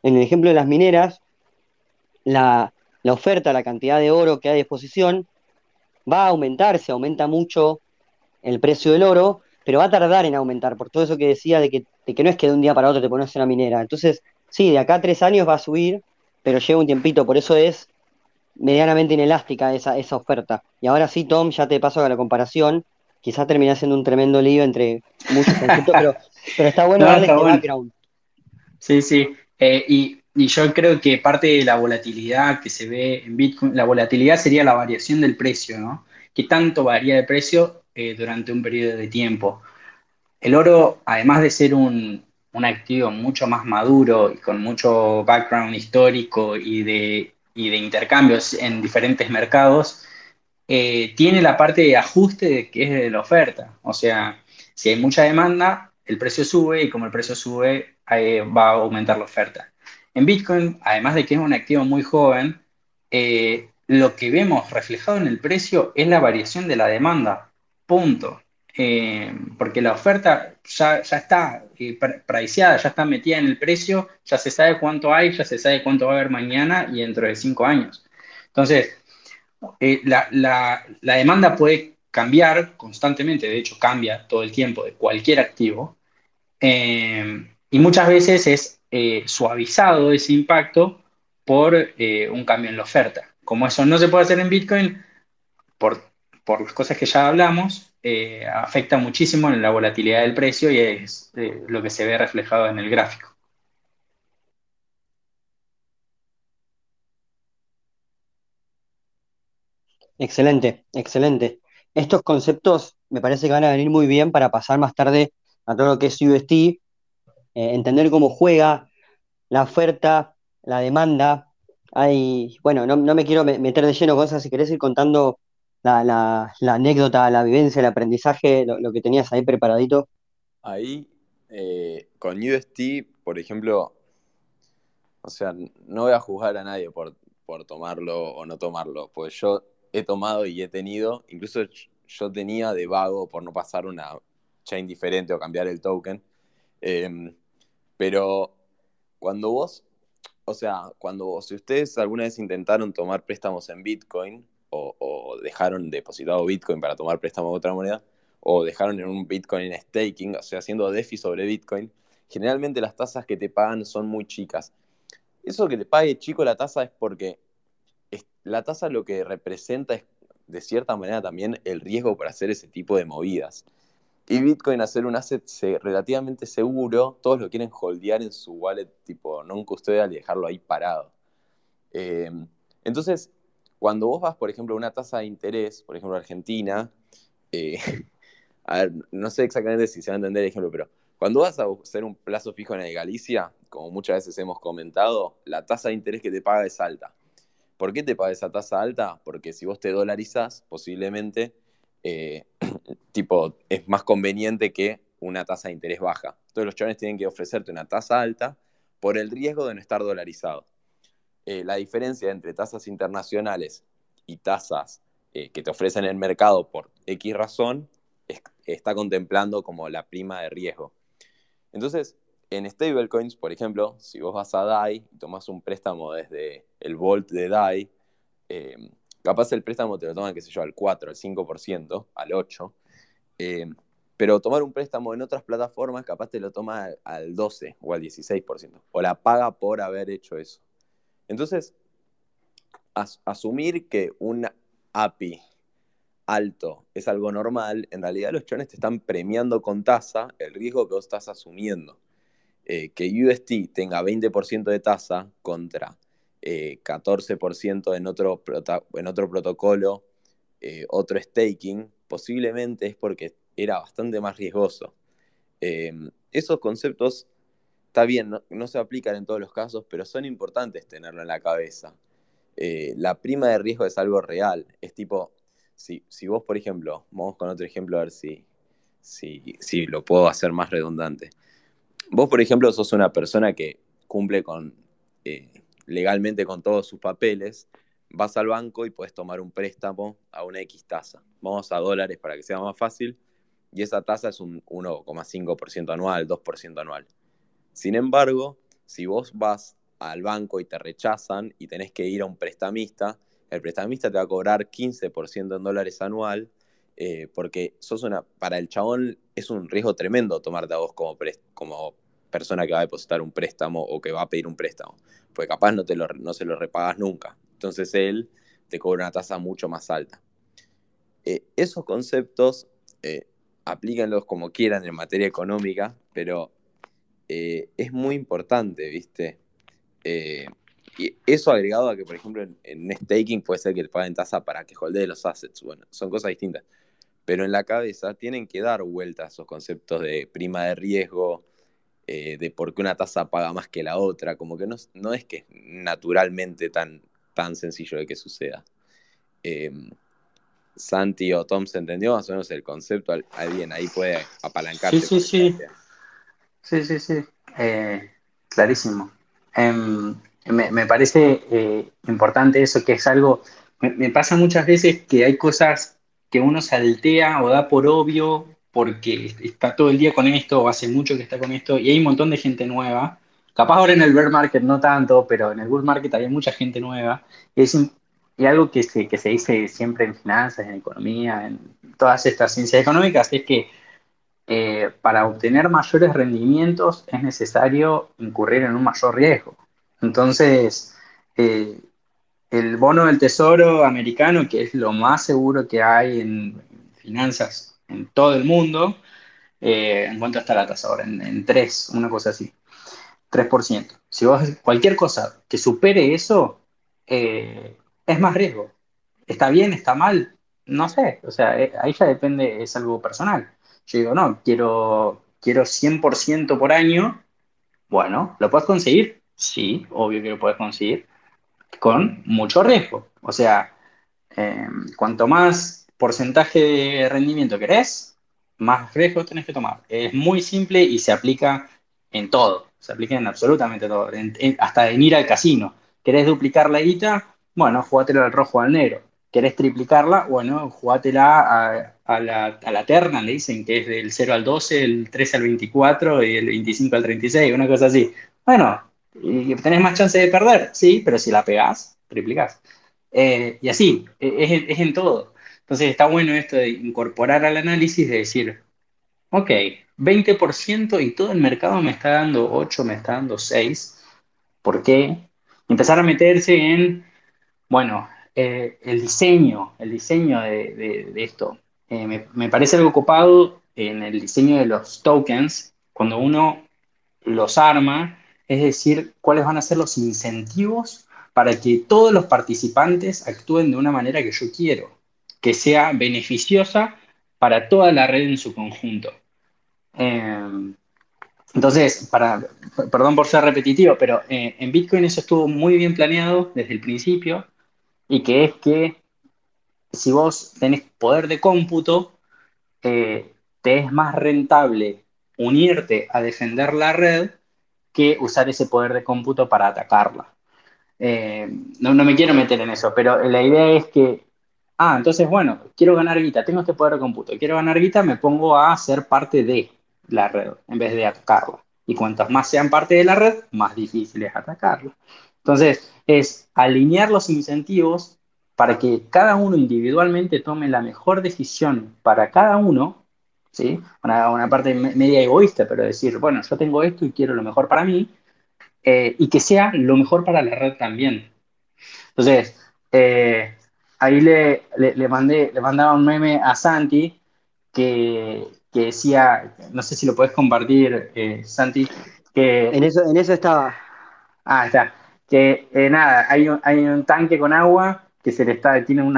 En el ejemplo de las mineras, la, oferta, la cantidad de oro que hay a disposición, va a aumentar, se aumenta mucho el precio del oro, pero va a tardar en aumentar, por todo eso que decía de que, que no es que de un día para otro te pones una minera. Entonces, sí, de acá a tres años va a subir, pero lleva un tiempito, por eso es medianamente inelástica esa, esa oferta. Y ahora sí, Tom, ya te paso a la comparación. Quizás termine siendo un tremendo lío entre muchos conceptos, pero, pero está bueno darle este background. Sí, sí. Eh, y, yo creo que parte de la volatilidad que se ve en Bitcoin, la volatilidad sería la variación del precio, ¿no? ¿Qué tanto varía de precio eh, durante un periodo de tiempo? El oro, además de ser un, un activo mucho más maduro y con mucho background histórico y de y de intercambios en diferentes mercados, eh, tiene la parte de ajuste que es de la oferta. O sea, si hay mucha demanda, el precio sube y como el precio sube, va a aumentar la oferta. En Bitcoin, además de que es un activo muy joven, eh, lo que vemos reflejado en el precio es la variación de la demanda. Punto. Eh, porque la oferta ya, está eh, ya está metida en el precio, ya se sabe cuánto hay, ya se sabe cuánto va a haber mañana y dentro de cinco años. Entonces, eh, la, demanda puede cambiar constantemente, de hecho cambia todo el tiempo de cualquier activo, y muchas veces es suavizado ese impacto por un cambio en la oferta. Como eso no se puede hacer en Bitcoin, por, por las cosas que ya hablamos, eh, afecta muchísimo en la volatilidad del precio y es eh, lo que se ve reflejado en el gráfico. Excelente, excelente. Estos conceptos me parece que van a venir muy bien para pasar más tarde a todo lo que es UST, eh, entender cómo juega la oferta, la demanda. Hay, bueno, no, me quiero meter de lleno cosas, si querés ir contando la, anécdota, la vivencia, el aprendizaje, lo, que tenías ahí preparadito? Ahí, eh, con UST, por ejemplo, o sea, no voy a juzgar a nadie por, por tomarlo o no tomarlo, pues yo he tomado y he tenido, incluso yo tenía de vago por no pasar una chain diferente o cambiar el token, em, pero cuando vos, o sea, cuando si ustedes alguna vez intentaron tomar préstamos en Bitcoin, o, dejaron depositado Bitcoin para tomar préstamo de otra moneda, o dejaron en un Bitcoin en staking, o sea, haciendo DeFi sobre Bitcoin, generalmente las tasas que te pagan son muy chicas. Eso que te pague chico la tasa es porque la tasa lo que representa es, de cierta manera, también el riesgo para hacer ese tipo de movidas. Y Bitcoin, hacer un asset relativamente seguro, todos lo quieren holdear en su wallet tipo non-custodial y dejarlo ahí parado. Eh, entonces, cuando vos vas, por ejemplo, a una tasa de interés, por ejemplo, Argentina, eh, a ver, no sé exactamente si se va a entender el ejemplo, pero cuando vas a hacer un plazo fijo en el Galicia, como muchas veces hemos comentado, la tasa de interés que te paga es alta. ¿Por qué te paga esa tasa alta? Porque si vos te dolarizás, posiblemente, eh, tipo, es más conveniente que una tasa de interés baja. Entonces los chavales tienen que ofrecerte una tasa alta por el riesgo de no estar dolarizado. Eh, la diferencia entre tasas internacionales y tasas eh, que te ofrecen el mercado por X razón está contemplando como la prima de riesgo. Entonces, en stablecoins, por ejemplo, si vos vas a DAI y tomas un préstamo desde el Volt de DAI, eh, capaz el préstamo te lo toman, qué sé yo, al 4, al 5%, al 8%, pero tomar un préstamo en otras plataformas capaz te lo toma al 12 o al 16%, o la paga por haber hecho eso. Entonces, asumir que una API alto es algo normal, en realidad los chones te están premiando con tasa el riesgo que vos estás asumiendo. Eh, que UST tenga 20% de tasa contra 14% eh, en otro, en otro protocolo, eh, otro staking, posiblemente es porque era bastante más riesgoso. esos conceptos, está bien, no, se aplican en todos los casos, pero son importantes tenerlo en la cabeza. la prima de riesgo es algo real. Es tipo, si, si, vos, por ejemplo, vamos con otro ejemplo a ver si, si, si lo puedo hacer más redundante. Vos, por ejemplo, sos una persona que cumple con, eh, legalmente con todos sus papeles, vas al banco y puedes tomar un préstamo a una X tasa. Vamos a dólares para que sea más fácil, y esa tasa es un 1,5% anual, 2% anual. Sin embargo, si vos vas al banco y te rechazan y tenés que ir a un prestamista, el prestamista te va a cobrar 15% en dólares anual eh, porque sos para el chabón es un riesgo tremendo tomarte a vos como, persona que va a depositar un préstamo o que va a pedir un préstamo, porque capaz no, te lo, no se lo repagas nunca. Entonces él te cobra una tasa mucho más alta. Eh, esos conceptos eh, como quieran en materia económica, pero es muy importante, ¿viste? y eso agregado a que, por ejemplo, en, staking puede ser que te paguen tasa para que holde los assets. Bueno, son cosas distintas pero en la cabeza tienen que dar vuelta a esos conceptos de prima de riesgo, eh, de por qué una tasa paga más que la otra, como que no, no es que es naturalmente tan, tan sencillo de que suceda. Em, Santi o Tom se entendió más o menos el concepto, alguien ahí puede apalancarse. Sí, sí, sí. Sí, sí, sí. Eh, clarísimo. Em, me, parece eh, importante eso, que es algo, me, pasa muchas veces que hay cosas que uno saltea o da por obvio porque está todo el día con esto o hace mucho que está con esto y hay un montón de gente nueva. Capaz ahora en el bear market no tanto, pero en el bull market hay mucha gente nueva. Y es y algo que se, que se dice siempre en finanzas, en economía, en todas estas ciencias económicas, es que para obtener mayores rendimientos es necesario incurrir en un mayor riesgo. Entonces, eh, el bono del tesoro americano, que es lo más seguro que hay en finanzas en todo el mundo, eh, ¿en cuánto está la tasa ahora? En, 3, una cosa así. 3%. Si vos cualquier cosa que supere eso, eh, es más riesgo. ¿Está bien? ¿Está mal? No sé. O sea, eh, ahí ya depende, es algo personal. Yo digo, no, quiero, quiero 100% por año. Bueno, ¿lo puedes conseguir? Sí, obvio que lo puedes conseguir con mucho riesgo. O sea, eh, cuanto más porcentaje de rendimiento querés, más riesgo tenés que tomar. Es muy simple y se aplica en todo, se aplica en absolutamente todo, hasta en ir al casino. ¿Querés duplicar la guita? Bueno, jugátelo al rojo o al negro. ¿Querés triplicarla? Bueno, jugátela a, la, a la terna, le dicen que es del 0 al 12, el 13 al 24 y el 25 al 36, una cosa así. Bueno, y tenés más chance de perder, sí, pero si la pegás, triplicás. Eh, y así, e, es, en todo. Entonces está bueno esto de incorporar al análisis, de decir, ok, 20% y todo el mercado me está dando 8, me está dando 6. ¿Por qué? Empezar a meterse en, bueno, eh, el diseño, el diseño de, esto. Eh, me, me, parece algo copado en el diseño de los tokens, cuando uno los arma es decir, cuáles van a ser los incentivos para que todos los participantes actúen de una manera que yo quiero, que sea beneficiosa para toda la red en su conjunto. Em, entonces, para, perdón por ser repetitivo, pero eh, en Bitcoin eso estuvo muy bien planeado desde el principio y que es que si vos tenés poder de cómputo, eh, te es más rentable unirte a defender la red que usar ese poder de cómputo para atacarla. Eh, no, me quiero meter en eso, pero la idea es que, ah, entonces, bueno, quiero ganar guita, tengo este poder de cómputo, quiero ganar guita, me pongo a ser parte de la red en vez de atacarla. Y cuantas más sean parte de la red, más difícil es atacarla. Entonces, es alinear los incentivos para que cada uno individualmente tome la mejor decisión para cada uno ¿sí? Una, parte media egoísta, pero decir, bueno, yo tengo esto y quiero lo mejor para mí, eh, y que sea lo mejor para la red también. Entonces, eh, ahí le, le, le mandé, le mandaba un meme a Santi que, que decía, no sé si lo podés compartir, eh, Santi, que En eso, en eso estaba. Ah, está. Que eh, nada, hay un, hay un tanque con agua que se le está, tiene un,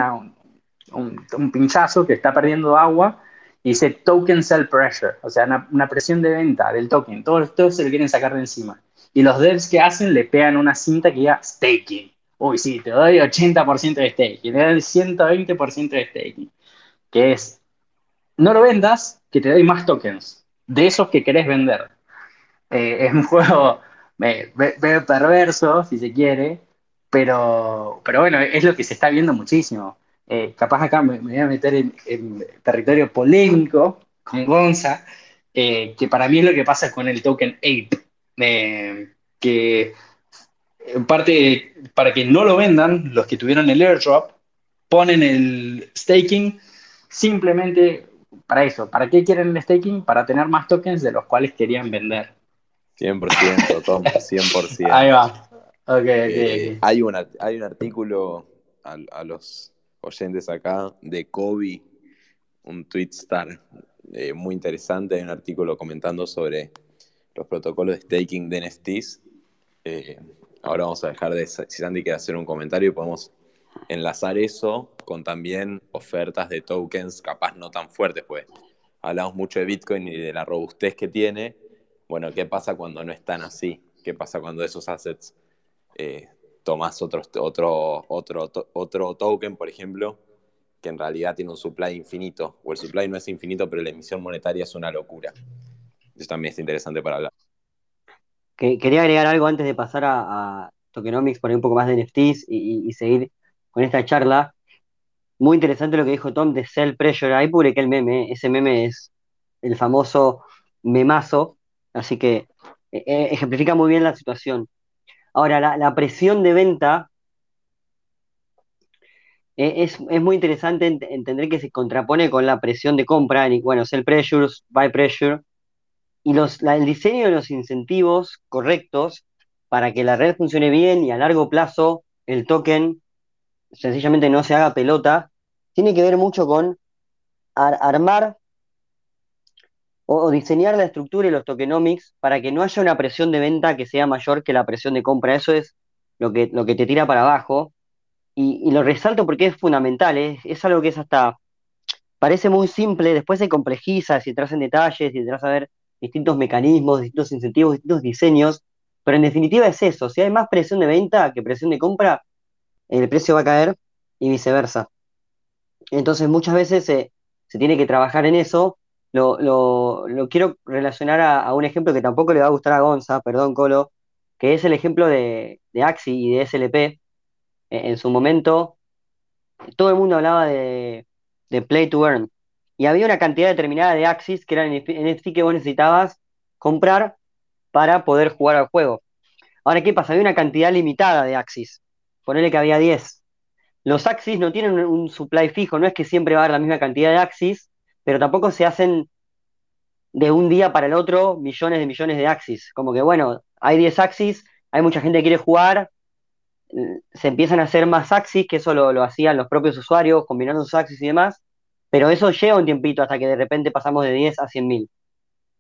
un pinchazo que está perdiendo agua y dice token sell pressure, o sea, una, una presión de venta del token. Todos, todos se lo quieren sacar de encima. Y los devs que hacen le pegan una cinta que diga staking. Uy, sí, te doy 80% de staking, te doy 120% de staking. Que es, no lo vendas, que te doy más tokens de esos que querés vender. Eh, es un juego medio perverso, si se quiere, pero, pero bueno, es lo que se está viendo muchísimo. Eh, capaz acá me, me voy a meter en, en territorio polémico con Gonza, eh, que para mí es lo que pasa con el token Ape, eh, que en parte para que no lo vendan, los que tuvieron el airdrop, ponen el staking simplemente para eso. ¿Para qué quieren el staking? Para tener más tokens de los cuales querían vender. 100%, Tom, 100%. Ahí va. Ok, Eh, hay, una, hay un artículo a, a los oyentes acá de Kobe, un tweet star eh, muy interesante. Hay un artículo comentando sobre los protocolos de staking de NFTs. Eh, ahora vamos a dejar de, si Sandy quiere hacer un comentario, y podemos enlazar eso con también ofertas de tokens capaz no tan fuertes, pues hablamos mucho de Bitcoin y de la robustez que tiene. Bueno, ¿qué pasa cuando no es tan así? ¿Qué pasa cuando esos assets eh, tomas otro, otro, otro, otro token, por ejemplo, que en realidad tiene un supply infinito? O el supply no es infinito, pero la emisión monetaria es una locura. Eso también es interesante para hablar. Que, quería agregar algo antes de pasar a, a tokenomics, poner un poco más de NFTs y seguir con esta charla. Muy interesante lo que dijo Tom de Sell Pressure. Ahí publiqué el meme. Ese meme es el famoso memazo. Así que eh, eh, ejemplifica muy bien la situación. Ahora, la, presión de venta eh, es, muy interesante ent- entender que se contrapone con la presión de compra. Y, bueno, sell pressure, buy pressure. Y el diseño de los incentivos correctos para que la red funcione bien y a largo plazo el token sencillamente no se haga pelota, tiene que ver mucho con ar- armar o, diseñar la estructura y los tokenomics para que no haya una presión de venta que sea mayor que la presión de compra. Eso es lo que, lo que te tira para abajo. Y, lo resalto porque es fundamental, es, es algo que es hasta, parece muy simple, después se complejiza si entras en detalles, si entras a ver distintos mecanismos, distintos incentivos, distintos diseños, pero en definitiva es eso, si hay más presión de venta que presión de compra, el precio va a caer y viceversa. Entonces muchas veces se, se tiene que trabajar en eso. Lo, lo- quiero relacionar a, un ejemplo que tampoco le va a gustar a Gonza, perdón, Colo, que es el ejemplo de, de Axi y de SLP. En, en su momento, todo el mundo hablaba de, Play to Earn. Y había una cantidad determinada de Axis que eran NFT que vos necesitabas comprar para poder jugar al juego. Ahora, ¿qué pasa? Había una cantidad limitada de Axis. Ponele que había 10. Los Axis no tienen un supply fijo, no es que siempre va a haber la misma cantidad de Axis, pero tampoco se hacen de un día para el otro millones de millones de Axis. Como que, bueno, hay 10 Axis, hay mucha gente que quiere jugar, eh, se empiezan a hacer más Axis, que eso lo, lo hacían los propios usuarios, combinando sus Axis y demás, pero eso lleva un tiempito hasta que de repente pasamos de 10 a 100 mil.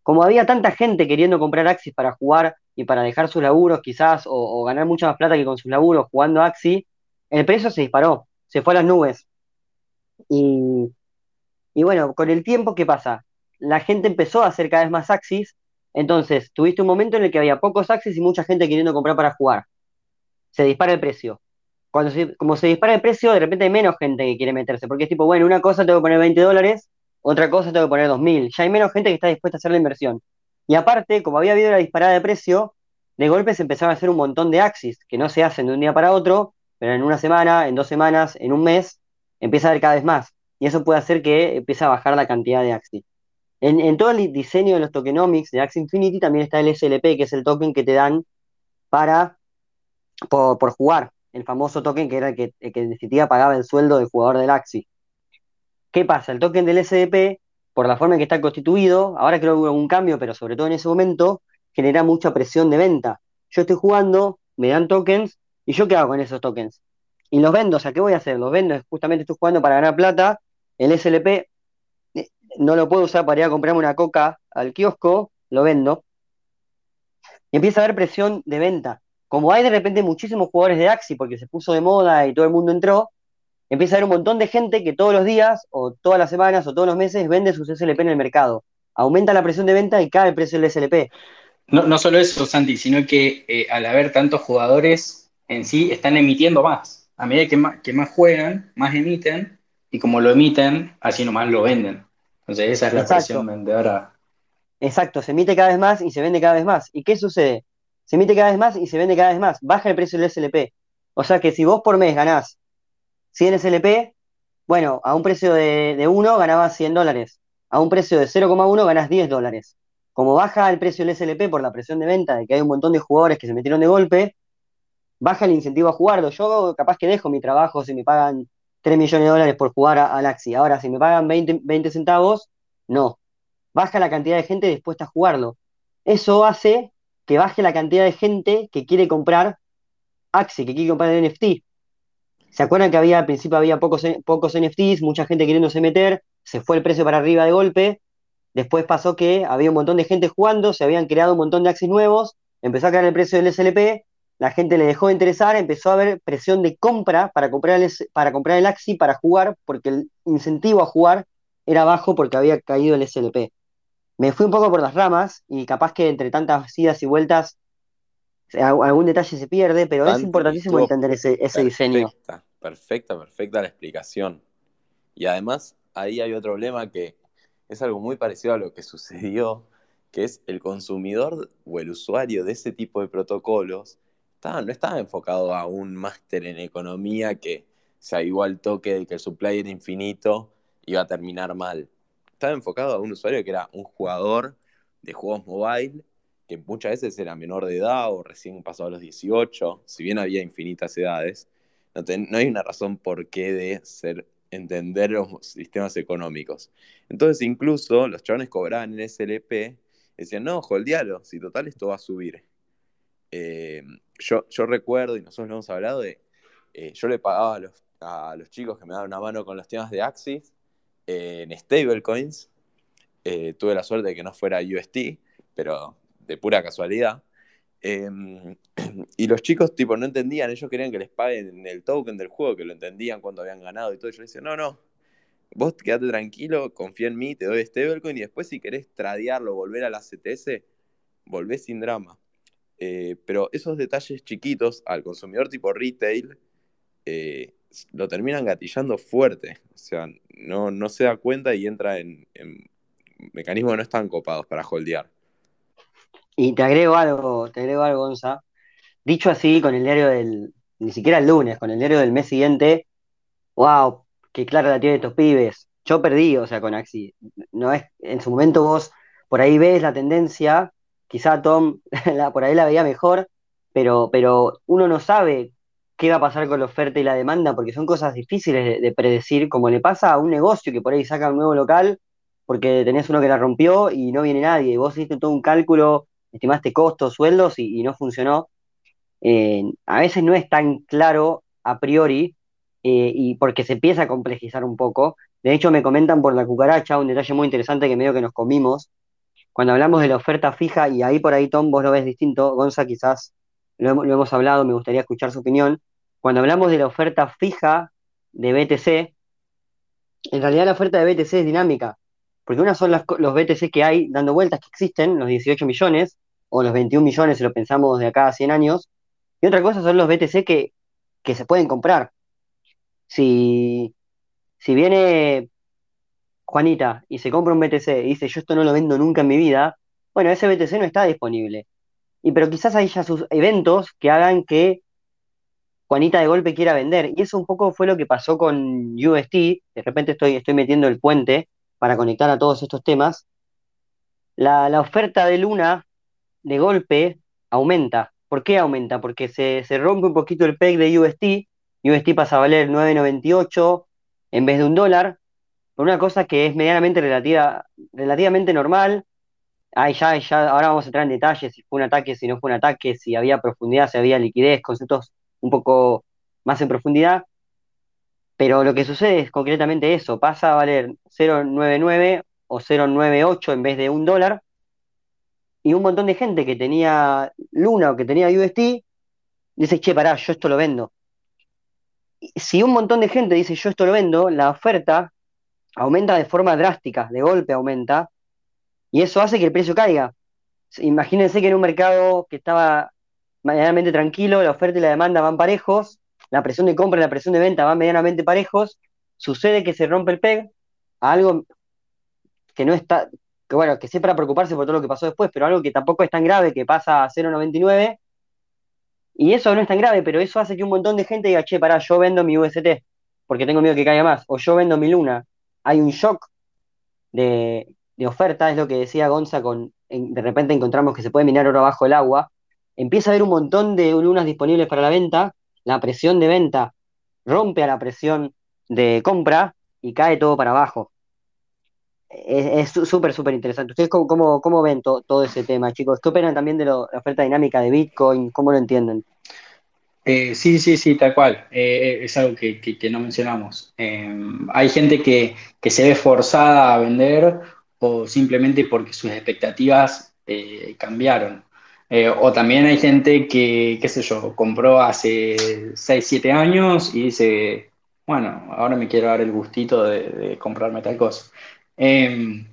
Como había tanta gente queriendo comprar Axis para jugar y para dejar sus laburos quizás, o, o ganar mucha más plata que con sus laburos jugando Axis, el precio se disparó, se fue a las nubes. Y, y bueno, con el tiempo, ¿qué pasa? La gente empezó a hacer cada vez más Axis, entonces tuviste un momento en el que había pocos Axis y mucha gente queriendo comprar para jugar. Se dispara el precio. Cuando se, como se dispara el precio, de repente hay menos gente que quiere meterse, porque es tipo, bueno, una cosa tengo que poner 20 dólares, otra cosa tengo que poner 2.000. Ya hay menos gente que está dispuesta a hacer la inversión. Y aparte, como había habido la disparada de precio, de golpe se empezaron a hacer un montón de Axis, que no se hacen de un día para otro, pero en una semana, en dos semanas, en un mes, empieza a haber cada vez más. Y eso puede hacer que empiece a bajar la cantidad de Axis. En, todo el diseño de los tokenomics de Axie Infinity también está el SLP, que es el token que te dan para por, jugar, el famoso token que era el que, que en definitiva pagaba el sueldo del jugador del Axie. ¿Qué pasa? El token del SDP, por la forma en que está constituido, ahora creo que hubo un cambio, pero sobre todo en ese momento, genera mucha presión de venta. Yo estoy jugando, me dan tokens, ¿y yo qué hago con esos tokens? y los vendo, o sea, ¿qué voy a hacer? Los vendo, justamente estoy jugando para ganar plata, el SLP eh, no lo puedo usar para ir a comprarme una coca al kiosco, lo vendo, y empieza a haber presión de venta. Como hay de repente muchísimos jugadores de Axi, porque se puso de moda y todo el mundo entró, empieza a haber un montón de gente que todos los días, o todas las semanas, o todos los meses vende sus SLP en el mercado. Aumenta la presión de venta y cae el precio del SLP. No, solo eso, Santi, sino que eh, al haber tantos jugadores en sí, están emitiendo más. A medida que más, que más juegan, más emiten, y como lo emiten, así nomás lo venden. Entonces esa es la Exacto. presión vendedora. Exacto, se emite cada vez más y se vende cada vez más. ¿Y qué sucede? Se emite cada vez más y se vende cada vez más. Baja el precio del SLP. O sea que si vos por mes ganás 100 SLP, bueno, a un precio de, de 1 ganabas 100 dólares. A un precio de 0,1 ganás 10 dólares. Como baja el precio del SLP por la presión de venta, de que hay un montón de jugadores que se metieron de golpe, baja el incentivo a jugarlo. Yo capaz que dejo mi trabajo si me pagan 3 millones de dólares por jugar a, al Axi. Ahora, si me pagan 20, 20 centavos, no. Baja la cantidad de gente dispuesta a jugarlo. Eso hace que baje la cantidad de gente que quiere comprar Axi, que quiere comprar el NFT. ¿Se acuerdan que había al principio había pocos, pocos NFTs, mucha gente queriéndose meter, se fue el precio para arriba de golpe, después pasó que había un montón de gente jugando, se habían creado un montón de Axis nuevos, empezó a caer el precio del SLP, la gente le dejó de interesar, empezó a haber presión de compra para comprar el, para comprar el Axi para jugar, porque el incentivo a jugar era bajo porque había caído el SLP. Me fui un poco por las ramas y capaz que entre tantas idas y vueltas algún detalle se pierde, pero es importantísimo entender ese, ese diseño. Perfecta, perfecta, perfecta la explicación. Y además, ahí hay otro problema que es algo muy parecido a lo que sucedió, que es el consumidor o el usuario de ese tipo de protocolos estaba, no estaba enfocado a un máster en economía que se avivó al toque de que el supply era infinito iba a terminar mal. Estaba enfocado a un usuario que era un jugador de juegos mobile que muchas veces era menor de edad o recién pasado a los 18, si bien había infinitas edades, no hay una razón por qué de ser, entender los sistemas económicos. Entonces incluso los chavales cobraban en SLP, decían, no, holdealo, si total esto va a subir. Eh, yo, recuerdo, y nosotros lo hemos hablado, de, eh, yo le pagaba a los, chicos que me daban una mano con los temas de Axis eh, en stablecoins. Eh, tuve la suerte de que no fuera UST, pero de pura casualidad. Eh, y los chicos, tipo, no entendían, ellos querían que les paguen el token del juego, que lo entendían cuando habían ganado y todo. Yo les decía, no, no, vos quédate tranquilo, confía en mí, te doy stablecoin y después si querés tradearlo, volver a la CTS, volvés sin drama. Eh, pero esos detalles chiquitos al consumidor tipo retail eh, lo terminan gatillando fuerte. O sea, no, no se da cuenta y entra en, mecanismos que no están copados para holdear. Y te agrego algo, te agrego algo, Gonza. Dicho así, con el diario del, ni siquiera el lunes, con el diario del mes siguiente, wow, qué clara la tiene estos pibes. Yo perdí, o sea, con Axi. No es, en su momento vos por ahí ves la tendencia, quizá Tom por ahí la veía mejor, pero, pero uno no sabe qué va a pasar con la oferta y la demanda, porque son cosas difíciles de, de predecir, como le pasa a un negocio que por ahí saca un nuevo local, porque tenés uno que la rompió y no viene nadie, y vos hiciste todo un cálculo, estimaste costos, sueldos y, y no funcionó. Eh, a veces no es tan claro a priori, eh, y porque se empieza a complejizar un poco. De hecho, me comentan por la cucaracha un detalle muy interesante que medio que nos comimos. Cuando hablamos de la oferta fija, y ahí por ahí, Tom, vos lo ves distinto, Gonza quizás lo, hemos- hablado, me gustaría escuchar su opinión. Cuando hablamos de la oferta fija de BTC, en realidad la oferta de BTC es dinámica, porque una son las los BTC que hay dando vueltas que existen, los 18 millones, o los 21 millones si lo pensamos de acá a 100 años, y otra cosa son los BTC que, se pueden comprar. Si viene Juanita y se compra un BTC y dice yo esto no lo vendo nunca en mi vida, bueno, ese BTC no está disponible. Y pero quizás hay ya sus eventos que hagan que Juanita de golpe quiera vender. Y eso un poco fue lo que pasó con UST. De repente estoy, estoy metiendo el puente para conectar a todos estos temas. La, la oferta de Luna de golpe aumenta. ¿Por qué aumenta? Porque se, se rompe un poquito el peg de UST. UST pasa a valer 9.98 en vez de un dólar. Por una cosa que es medianamente relativa, relativamente normal. Ahí ya, ya, ahora vamos a entrar en detalles, si fue un ataque, si no fue un ataque, si había profundidad, si había liquidez, conceptos un poco más en profundidad, pero lo que sucede es concretamente eso, pasa a valer 0,99 o 0,98 en vez de un dólar, y un montón de gente que tenía Luna o que tenía UST dice, che, pará, yo esto lo vendo. Si un montón de gente dice, yo esto lo vendo, la oferta aumenta de forma drástica, de golpe aumenta, y eso hace que el precio caiga. Imagínense que en un mercado que estaba medianamente tranquilo, la oferta y la demanda van parejos, la presión de compra y la presión de venta van medianamente parejos, sucede que se rompe el PEG, algo que no está, que bueno, que sea para preocuparse por todo lo que pasó después, pero algo que tampoco es tan grave, que pasa a 0,99, y eso no es tan grave, pero eso hace que un montón de gente diga, che, pará, yo vendo mi UST, porque tengo miedo que caiga más, o yo vendo mi Luna. Hay un shock de, oferta, es lo que decía Gonza, con, de repente encontramos que se puede minar oro bajo el agua, empieza a haber un montón de lunas disponibles para la venta, la presión de venta rompe a la presión de compra y cae todo para abajo. Es súper, súper interesante. ¿Ustedes cómo, cómo, ven todo ese tema, chicos? ¿Qué opinan también de la oferta dinámica de Bitcoin? ¿Cómo lo entienden? Eh, sí, sí, sí, tal cual. Eh, es algo que, no mencionamos. Eh, hay gente que, se ve forzada a vender o simplemente porque sus expectativas cambiaron. Eh, o también hay gente que, qué sé yo, compró hace 6, 7 años y dice, bueno, ahora me quiero dar el gustito de, comprarme tal cosa. Em,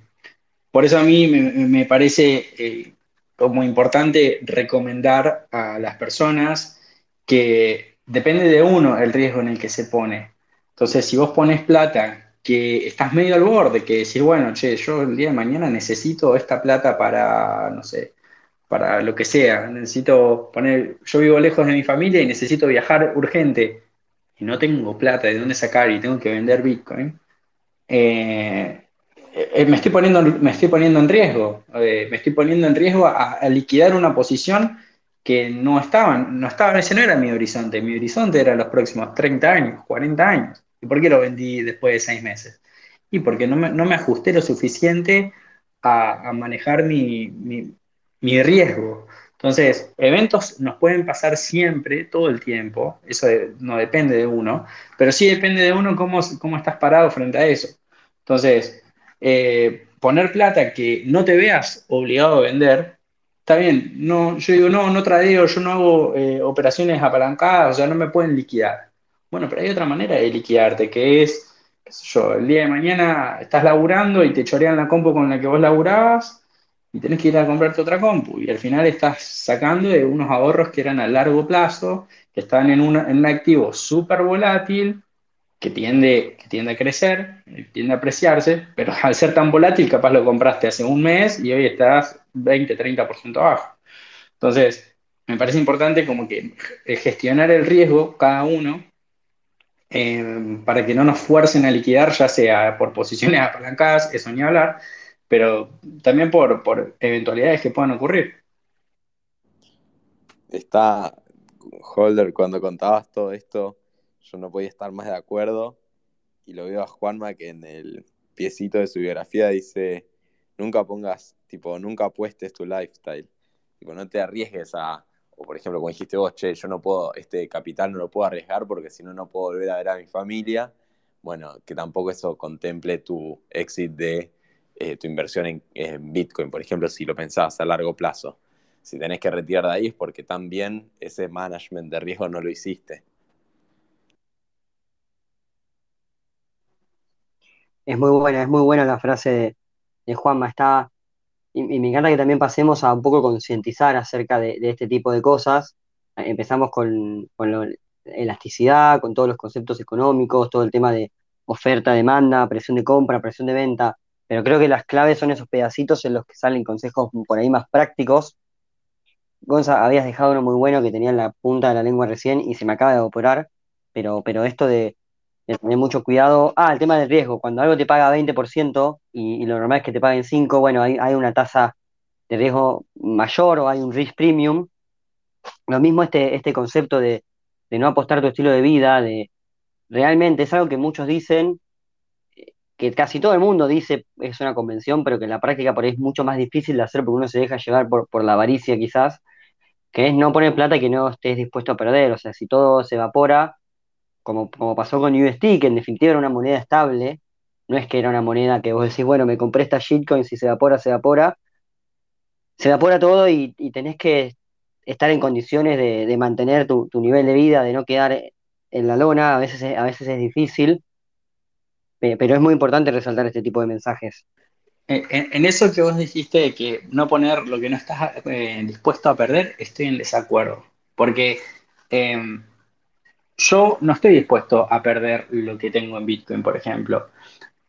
por eso a mí me, parece eh, como importante recomendar a las personas que depende de uno el riesgo en el que se pone. Entonces, si vos pones plata que estás medio al borde, que decís, bueno, che, yo el día de mañana necesito esta plata para, no sé, para lo que sea. Necesito poner, yo vivo lejos de mi familia y necesito viajar urgente y no tengo plata de dónde sacar y tengo que vender Bitcoin. Eh, eh, me, estoy poniendo, me estoy poniendo en riesgo, eh, me estoy poniendo en riesgo a, liquidar una posición que no estaba, no estaba, ese no era mi horizonte, mi horizonte era los próximos 30 años, 40 años. ¿Y por qué lo vendí después de seis meses? Y porque no me, no me ajusté lo suficiente a, a manejar mi, mi riesgo. Entonces, eventos nos pueden pasar siempre, todo el tiempo, eso no depende de uno, pero sí depende de uno cómo, cómo estás parado frente a eso. Entonces, eh, poner plata que no te veas obligado a vender, está bien, no, yo digo, no, no tradeo, yo no hago eh, operaciones apalancadas, o sea, no me pueden liquidar. Bueno, pero hay otra manera de liquidarte, que es, qué sé yo, el día de mañana estás laburando y te chorean la compu con la que vos laburabas, y tenés que ir a comprarte otra compu. Y al final estás sacando de unos ahorros que eran a largo plazo, que están en, un activo súper volátil, que tiende, que tiende a crecer, tiende a apreciarse, pero al ser tan volátil, capaz lo compraste hace un mes y hoy estás 20, 30% abajo. Entonces, me parece importante como que gestionar el riesgo cada uno eh, para que no nos fuercen a liquidar, ya sea por posiciones apalancadas, eso ni hablar, pero también por, por eventualidades que puedan ocurrir. Está, Holder, cuando contabas todo esto, yo no podía estar más de acuerdo y lo veo a Juanma que en el piecito de su biografía dice, nunca pongas, tipo, nunca apuestes tu lifestyle, tipo, no te arriesgues a, o por ejemplo, como dijiste vos, che, yo no puedo, este capital no lo puedo arriesgar porque si no, no puedo volver a ver a mi familia, bueno, que tampoco eso contemple tu exit de eh, tu inversión en, Bitcoin, por ejemplo, si lo pensabas a largo plazo. Si tenés que retirar de ahí es porque también ese management de riesgo no lo hiciste. Es muy buena, es muy buena la frase de, Juanma. Está, y, me encanta que también pasemos a un poco concientizar acerca de, este tipo de cosas. Empezamos con, con la elasticidad, con todos los conceptos económicos, todo el tema de oferta, demanda, presión de compra, presión de venta pero creo que las claves son esos pedacitos en los que salen consejos por ahí más prácticos. Gonza, habías dejado uno muy bueno que tenía en la punta de la lengua recién y se me acaba de evaporar, pero, pero esto de, tener mucho cuidado. Ah, el tema del riesgo, cuando algo te paga 20% y, lo normal es que te paguen 5%, bueno, hay, hay una tasa de riesgo mayor o hay un risk premium. Lo mismo este, este concepto de, de no apostar tu estilo de vida, de realmente es algo que muchos dicen, que casi todo el mundo dice es una convención, pero que en la práctica por ahí es mucho más difícil de hacer porque uno se deja llevar por, por la avaricia quizás, que es no poner plata que no estés dispuesto a perder. O sea, si todo se evapora, como, como pasó con UST, que en definitiva era una moneda estable, no es que era una moneda que vos decís, bueno, me compré esta shitcoin, si se evapora, se evapora. Se evapora todo y, tenés que estar en condiciones de, mantener tu, nivel de vida, de no quedar en la lona, a veces, a veces es difícil, pero es muy importante resaltar este tipo de mensajes. En, eso que vos dijiste de que no poner lo que no estás eh, dispuesto a perder, estoy en desacuerdo. Porque em, yo no estoy dispuesto a perder lo que tengo en Bitcoin, por ejemplo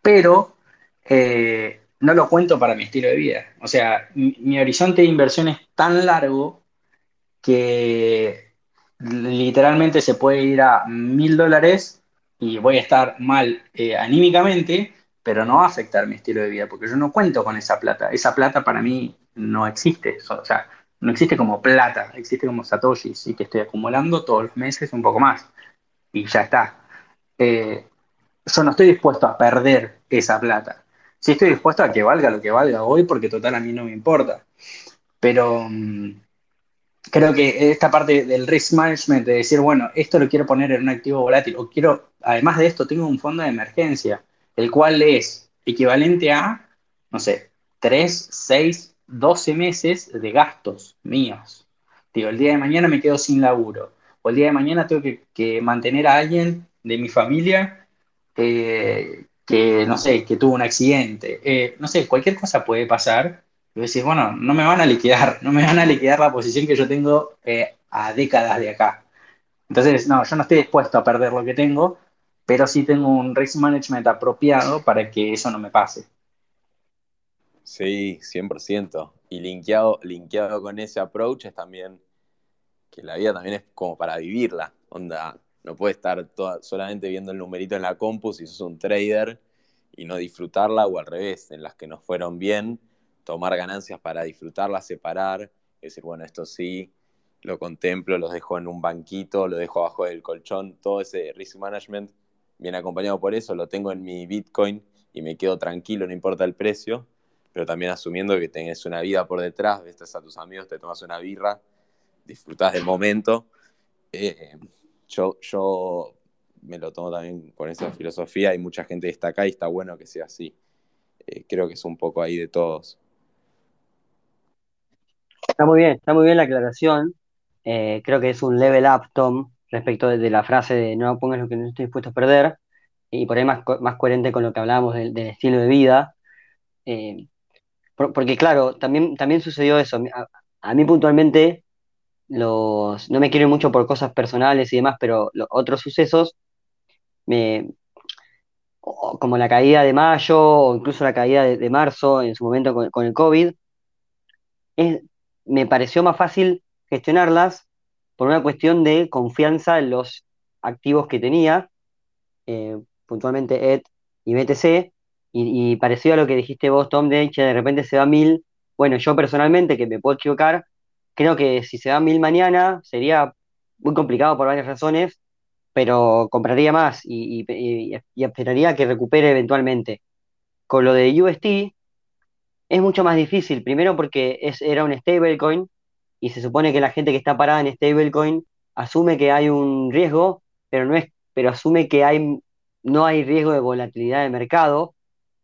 pero eh, no lo cuento para mi estilo de vida. O sea, mi, horizonte de inversión es tan largo que literalmente se puede ir a mil dólares y voy a estar mal eh, anímicamente, pero no va a afectar mi estilo de vida, porque yo no cuento con esa plata. Esa plata para mí no existe. O sea, no existe como plata, existe como satoshis y que estoy acumulando todos los meses un poco más. Y ya está. Eh, yo no estoy dispuesto a perder esa plata. Sí estoy dispuesto a que valga lo que valga hoy, porque total a mí no me importa. Pero mm, creo que esta parte del risk management, de decir, bueno, esto lo quiero poner en un activo volátil, o quiero, además de esto, tengo un fondo de emergencia, el cual es equivalente a, no sé, 3, 6, 12 meses de gastos míos. Digo, el día de mañana me quedo sin laburo, o el día de mañana tengo que, mantener a alguien de mi familia que, no sé, que tuvo un accidente, eh, no sé, cualquier cosa puede pasar. Y decís, bueno, no me van a liquidar, no me van a liquidar la posición que yo tengo eh, a décadas de acá. Entonces, no, yo no estoy dispuesto a perder lo que tengo, pero sí tengo un risk management apropiado para que eso no me pase. Sí, 100%. Y linkeado, linkeado con ese approach es también que la vida también es como para vivirla. Onda, no puedes estar solamente viendo el numerito en la compu si sos un trader y no disfrutarla o al revés, en las que nos fueron bien, tomar ganancias para disfrutarla, separar, decir, bueno, esto sí, lo contemplo, lo dejo en un banquito, lo dejo abajo del colchón, todo ese risk management viene acompañado por eso, lo tengo en mi Bitcoin y me quedo tranquilo, no importa el precio, pero también asumiendo que tenés una vida por detrás, ves a tus amigos, te tomas una birra, disfrutás del momento. Eh, yo, me lo tomo también con esa filosofía. Hay mucha gente que está acá y está bueno que sea así. Eh, creo que es un poco ahí de todos. Está muy bien, está muy bien la aclaración. Eh, creo que es un level up, Tom, respecto de, la frase de no pongas lo que no estoy dispuesto a perder, y por ahí más, más coherente con lo que hablábamos del, estilo de vida. Porque claro, también, también sucedió eso. a mí puntualmente los, no me quiero mucho por cosas personales y demás, pero otros sucesos, me, como la caída de mayo o incluso la caída de, marzo en su momento con, el COVID, me pareció más fácil gestionarlas por una cuestión de confianza en los activos que tenía, eh, puntualmente ED y BTC, y, parecido a lo que dijiste vos, Tom, de que de repente se va mil. Bueno, yo personalmente, que me puedo equivocar, Creo que si se da mil mañana sería muy complicado por varias razones, pero compraría más y, esperaría que recupere eventualmente. Con lo de UST es mucho más difícil, primero porque es, era un stablecoin y se supone que la gente que está parada en stablecoin asume que hay un riesgo, pero no es, pero asume que hay, no hay riesgo de volatilidad de mercado.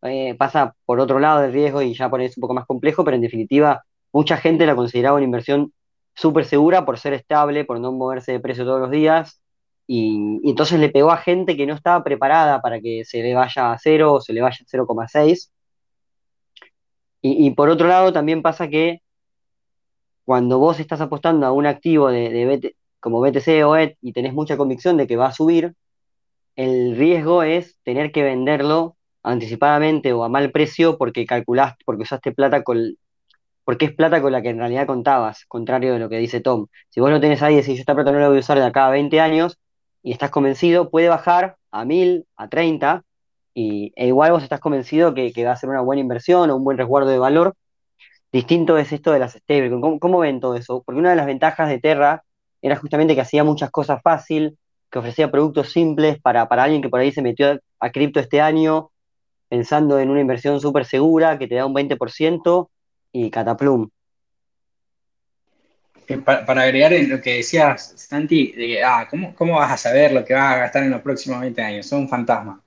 Eh, pasa por otro lado del riesgo y ya por eso es un poco más complejo, pero en definitiva mucha gente la consideraba una inversión súper segura por ser estable, por no moverse de precio todos los días, y, entonces le pegó a gente que no estaba preparada para que se le vaya a cero o se le vaya a 0,6. Y, y, por otro lado también pasa que cuando vos estás apostando a un activo de, como BTC o ETH y tenés mucha convicción de que va a subir, el riesgo es tener que venderlo anticipadamente o a mal precio porque calculaste, porque usaste plata con, porque es plata con la que en realidad contabas, contrario de lo que dice Tom. Si vos lo tenés ahí y decís, yo esta plata no la voy a usar de acá a 20 años, y estás convencido, puede bajar a 1000, a 30, y, e igual vos estás convencido que, va a ser una buena inversión o un buen resguardo de valor. Distinto es esto de las stablecoins. ¿Cómo, ven todo eso? Porque una de las ventajas de Terra era justamente que hacía muchas cosas fácil, que ofrecía productos simples para, para alguien que por ahí se metió a cripto este año pensando en una inversión súper segura que te da un 20%, y Cataplum. eh, para, agregar en lo que decías, Santi, de ah, ¿cómo, ¿cómo, vas a saber lo que vas a gastar en los próximos 20 años? Son un fantasma.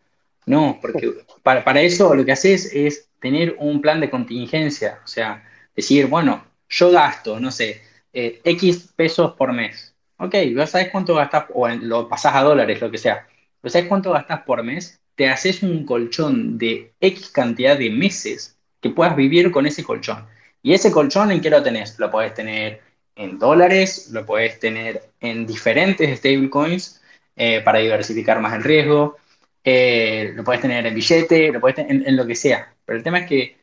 No, porque para, para, eso lo que haces es tener un plan de contingencia, o sea, decir, bueno, yo gasto, no sé, eh, X pesos por mes. Ok, ya sabes cuánto gastas, o lo pasás a dólares, lo que sea. ¿Ya sabes cuánto gastas por mes? Te haces un colchón de X cantidad de meses que puedas vivir con ese colchón. Y ese colchón, ¿en qué lo tenés? Lo podés tener en dólares, lo podés tener en diferentes stablecoins eh, para diversificar más el riesgo, eh, lo podés tener en billete, lo podés tener en, lo que sea. Pero el tema es que,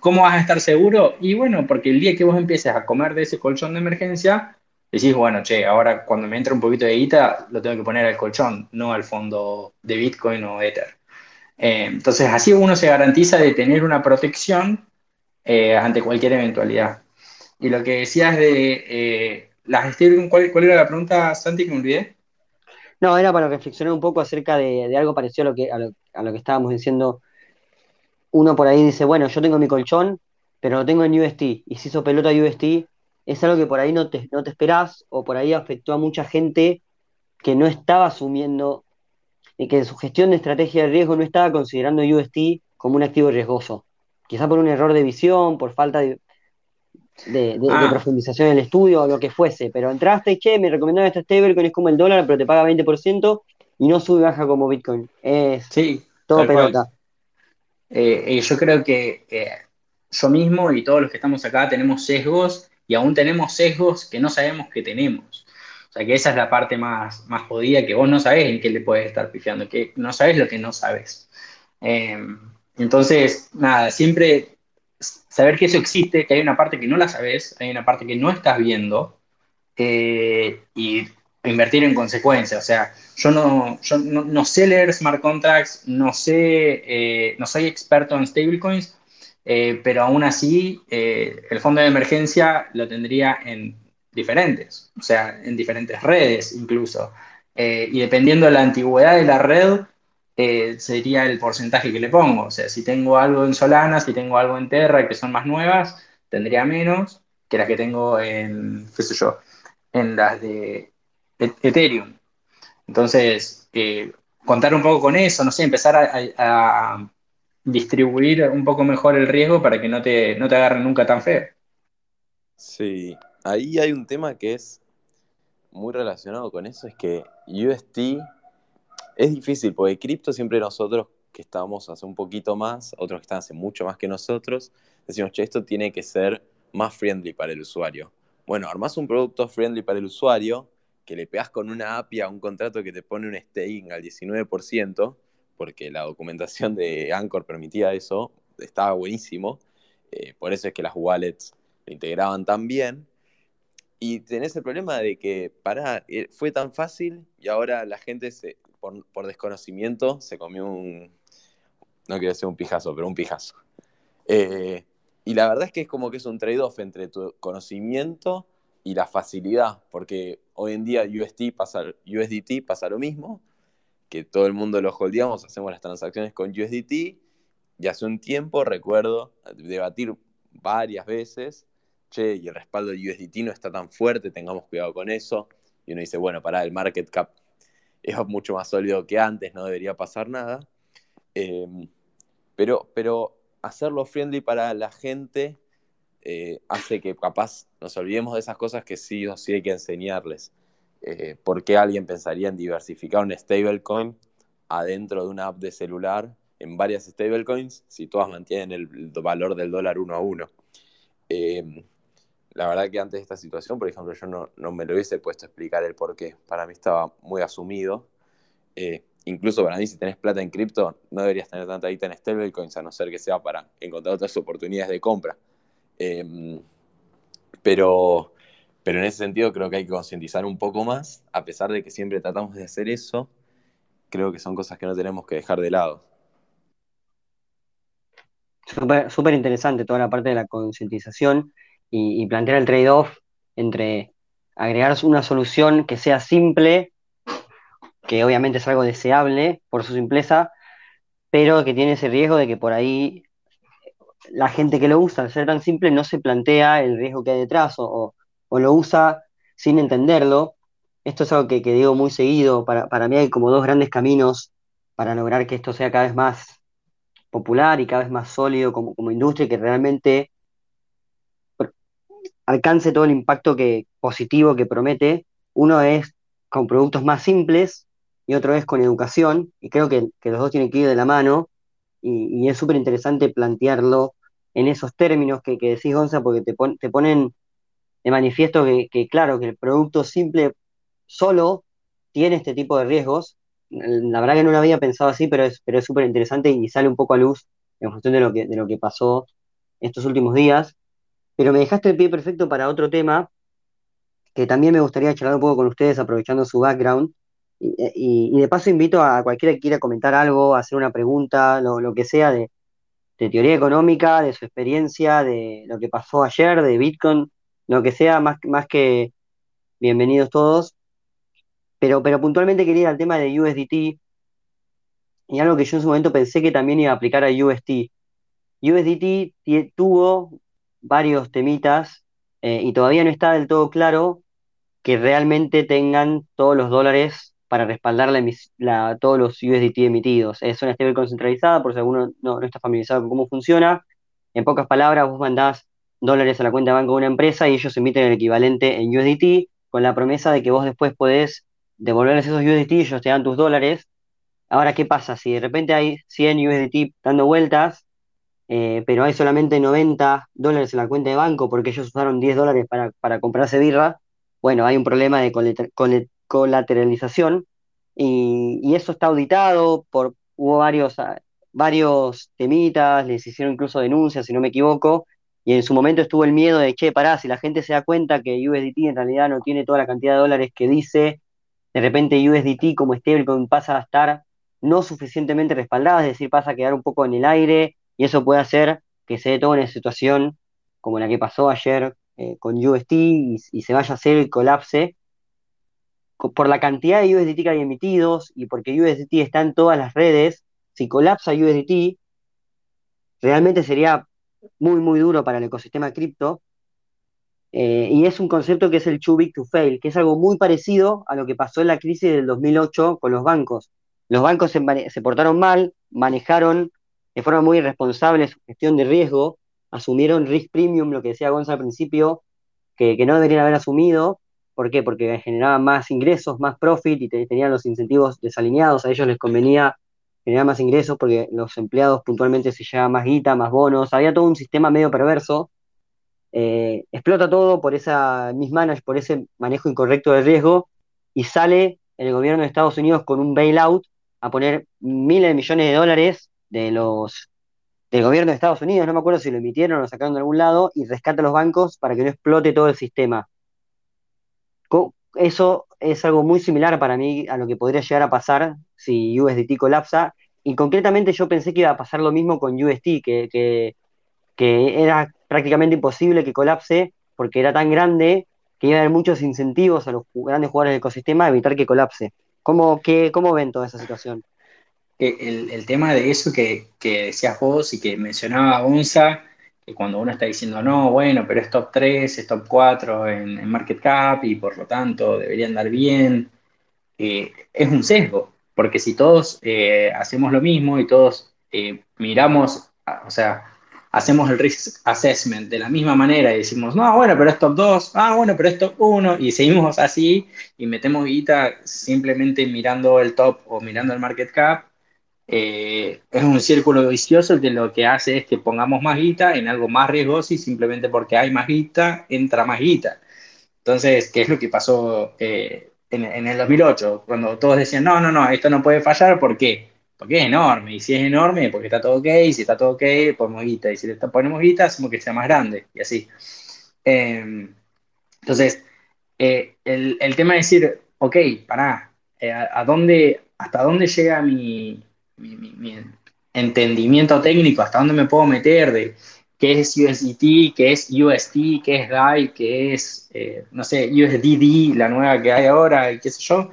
¿cómo vas a estar seguro? Y bueno, porque el día que vos empieces a comer de ese colchón de emergencia, decís, bueno, che, ahora cuando me entra un poquito de guita, lo tengo que poner al colchón, no al fondo de Bitcoin o Ether. Eh, entonces, así uno se garantiza de tener una protección eh, ante cualquier eventualidad. Y lo que decías de eh, las stablecoins, ¿cuál, era la pregunta, Santi, que me olvidé? No, era para reflexionar un poco acerca de, algo parecido a lo, que, a lo, que estábamos diciendo. Uno por ahí dice, bueno, yo tengo mi colchón, pero lo tengo en UST, y si hizo pelota UST, es algo que por ahí no te, no te esperás, o por ahí afectó a mucha gente que no estaba asumiendo, y que en su gestión de estrategia de riesgo no estaba considerando UST como un activo riesgoso quizá por un error de visión, por falta de, de, ah. profundización en el estudio o lo que fuese, pero entraste y che, me recomendaron este stablecoin, es como el dólar, pero te paga 20% y no sube baja como Bitcoin. Es sí, todo pelota. Eh, eh, yo creo que eh, yo mismo y todos los que estamos acá tenemos sesgos y aún tenemos sesgos que no sabemos que tenemos. O sea que esa es la parte más, más jodida que vos no sabés en qué le puedes estar pifiando, que no sabes lo que no sabes. Entonces, nada, siempre saber que eso existe, que hay una parte que no la sabes, hay una parte que no estás viendo, eh, y invertir en consecuencia. O sea, yo no, yo no, sé leer smart contracts, no sé, eh, no soy experto en stablecoins, eh, pero aún así el fondo de emergencia lo tendría en diferentes, o sea, en diferentes redes incluso. y dependiendo de la antigüedad de la red, eh, sería el porcentaje que le pongo. O sea, si tengo algo en Solana, si tengo algo en Terra, que son más nuevas, tendría menos que las que tengo en, qué sé yo, en las de e-, Ethereum. Entonces, eh, contar un poco con eso, no sé, empezar a, distribuir un poco mejor el riesgo para que no te, no te agarren nunca tan feo. Sí, ahí hay un tema que es muy relacionado con eso, es que UST es difícil, porque cripto siempre nosotros que estamos hace un poquito más, otros que están hace mucho más que nosotros, decimos, che, esto tiene que ser más friendly para el usuario. Bueno, armás un producto friendly para el usuario, que le pegas con una API a un contrato que te pone un staking al 19%, porque la documentación de Anchor permitía eso, estaba buenísimo. Eh, por eso es que las wallets lo integraban tan bien. Y tenés el problema de que, pará, eh, fue tan fácil y ahora la gente se, por, desconocimiento se comió un, no quiero decir un pijazo, pero un pijazo. Eh, y la verdad es que es como que es un trade-off entre tu conocimiento y la facilidad, porque hoy en día USDT pasa, USDT pasa lo mismo, que todo el mundo lo holdeamos, hacemos las transacciones con USDT, y hace un tiempo recuerdo debatir varias veces, che, y el respaldo de USDT no está tan fuerte, tengamos cuidado con eso, y uno dice, bueno, para el market cap es mucho más sólido que antes, no debería pasar nada. Em, pero, pero hacerlo friendly para la gente eh, hace que capaz nos olvidemos de esas cosas que sí o sí hay que enseñarles. Eh, ¿Por qué alguien pensaría en diversificar un stablecoin adentro de una app de celular en varias stablecoins si todas mantienen el valor del dólar uno a uno? Em, la verdad que antes de esta situación, por ejemplo, yo no, me lo hubiese puesto a explicar el por qué. Para mí estaba muy asumido. Eh, incluso para mí, si tenés plata en cripto, no deberías tener tanta guita en stablecoins, a no ser que sea para encontrar otras oportunidades de compra. Pero, pero en ese sentido creo que hay que concientizar un poco más, a pesar de que siempre tratamos de hacer eso, creo que son cosas que no tenemos que dejar de lado. Súper interesante toda la parte de la concientización y, plantear el trade-off entre agregar una solución que sea simple, que obviamente es algo deseable por su simpleza, pero que tiene ese riesgo de que por ahí la gente que lo usa, al ser tan simple, no se plantea el riesgo que hay detrás o, o lo usa sin entenderlo. Esto es algo que, que digo muy seguido. Para, para mí hay como dos grandes caminos para lograr que esto sea cada vez más popular y cada vez más sólido como, como industria y que realmente alcance todo el impacto que, positivo que promete. Uno es con productos más simples y otro es con educación, y creo que, que los dos tienen que ir de la mano, y, es súper interesante plantearlo en esos términos que, que decís, Gonza, porque te, pon, te ponen de manifiesto que, claro, que el producto simple solo tiene este tipo de riesgos. La verdad que no lo había pensado así, pero es pero súper interesante y sale un poco a luz en función de lo que, de lo que pasó estos últimos días. Pero me dejaste el pie perfecto para otro tema que también me gustaría charlar un poco con ustedes, aprovechando su background. Y, de paso invito a cualquiera que quiera comentar algo, hacer una pregunta, lo, que sea de, teoría económica, de su experiencia, de lo que pasó ayer, de Bitcoin, lo que sea, más, más que bienvenidos todos. Pero, pero puntualmente quería ir al tema de USDT y algo que yo en su momento pensé que también iba a aplicar a UST. USDT tuvo varios temitas eh, y todavía no está del todo claro que realmente tengan todos los dólares para respaldar la, todos los USDT emitidos. Es una stablecoin centralizada, por si alguno no, no, está familiarizado con cómo funciona. En pocas palabras, vos mandás dólares a la cuenta de banco de una empresa y ellos emiten el equivalente en USDT con la promesa de que vos después podés devolverles esos USDT y ellos te dan tus dólares. Ahora, ¿qué pasa? Si de repente hay 100 USDT dando vueltas, eh, pero hay solamente 90 dólares en la cuenta de banco porque ellos usaron 10 dólares para, para comprarse birra, bueno, hay un problema de colateralización y, y, eso está auditado, por, hubo varios, varios temitas, les hicieron incluso denuncias, si no me equivoco, y en su momento estuvo el miedo de, che, pará, si la gente se da cuenta que USDT en realidad no tiene toda la cantidad de dólares que dice, de repente USDT como stablecoin pasa a estar no suficientemente respaldada, es decir, pasa a quedar un poco en el aire, y eso puede hacer que se dé toda una situación como la que pasó ayer eh, con UST y, y, se vaya a hacer el colapse por la cantidad de USDT que hay emitidos y porque USDT está en todas las redes, si colapsa USDT, realmente sería muy, muy duro para el ecosistema cripto. Eh, y es un concepto que es el too big to fail, que es algo muy parecido a lo que pasó en la crisis del 2008 con los bancos. Los bancos se, portaron mal, manejaron de forma muy irresponsable su gestión de riesgo, asumieron risk premium, lo que decía Gonza al principio, que, que no deberían haber asumido. ¿Por qué? Porque generaban más ingresos, más profit y te, tenían los incentivos desalineados. A ellos les convenía generar más ingresos porque los empleados puntualmente se llevaban más guita, más bonos. Había todo un sistema medio perverso. Eh, explota todo por esa mismanage, por ese manejo incorrecto del riesgo y sale el gobierno de Estados Unidos con un bailout a poner miles de millones de dólares de los del gobierno de Estados Unidos, no me acuerdo si lo emitieron o lo sacaron de algún lado, y rescata a los bancos para que no explote todo el sistema. Eso es algo muy similar para mí a lo que podría llegar a pasar si USDT colapsa, y concretamente yo pensé que iba a pasar lo mismo con UST, que, que, era prácticamente imposible que colapse porque era tan grande que iba a haber muchos incentivos a los grandes jugadores del ecosistema a evitar que colapse. ¿Cómo, qué, cómo ven toda esa situación? el, el, tema de eso que, que, decías vos y que mencionaba Gonza, que cuando uno está diciendo, no, bueno, pero es top 3, es top 4 en, en market cap y por lo tanto debería andar bien, eh, es un sesgo, porque si todos eh, hacemos lo mismo y todos eh, miramos, o sea, hacemos el risk assessment de la misma manera y decimos, no, bueno, pero es top 2, ah, bueno, pero es top 1, y seguimos así y metemos guita simplemente mirando el top o mirando el market cap, eh, es un círculo vicioso que lo que hace es que pongamos más guita en algo más riesgoso y simplemente porque hay más guita, entra más guita. Entonces, ¿qué es lo que pasó eh, en, el 2008? Cuando todos decían, no, no, no, esto no puede fallar, ¿por qué? Porque es enorme, y si es enorme, porque está todo ok, si está todo ok, ponemos guita, y si le ponemos guita, hacemos que sea más grande, y así. Eh, entonces, eh, el, el, tema es decir, ok, pará, eh, ¿a, dónde, ¿hasta dónde llega mi, mi, entendimiento técnico, hasta dónde me puedo meter de qué es USDT, qué es UST, qué es DAI, qué es, eh, no sé, USDD, la nueva que hay ahora, qué sé yo.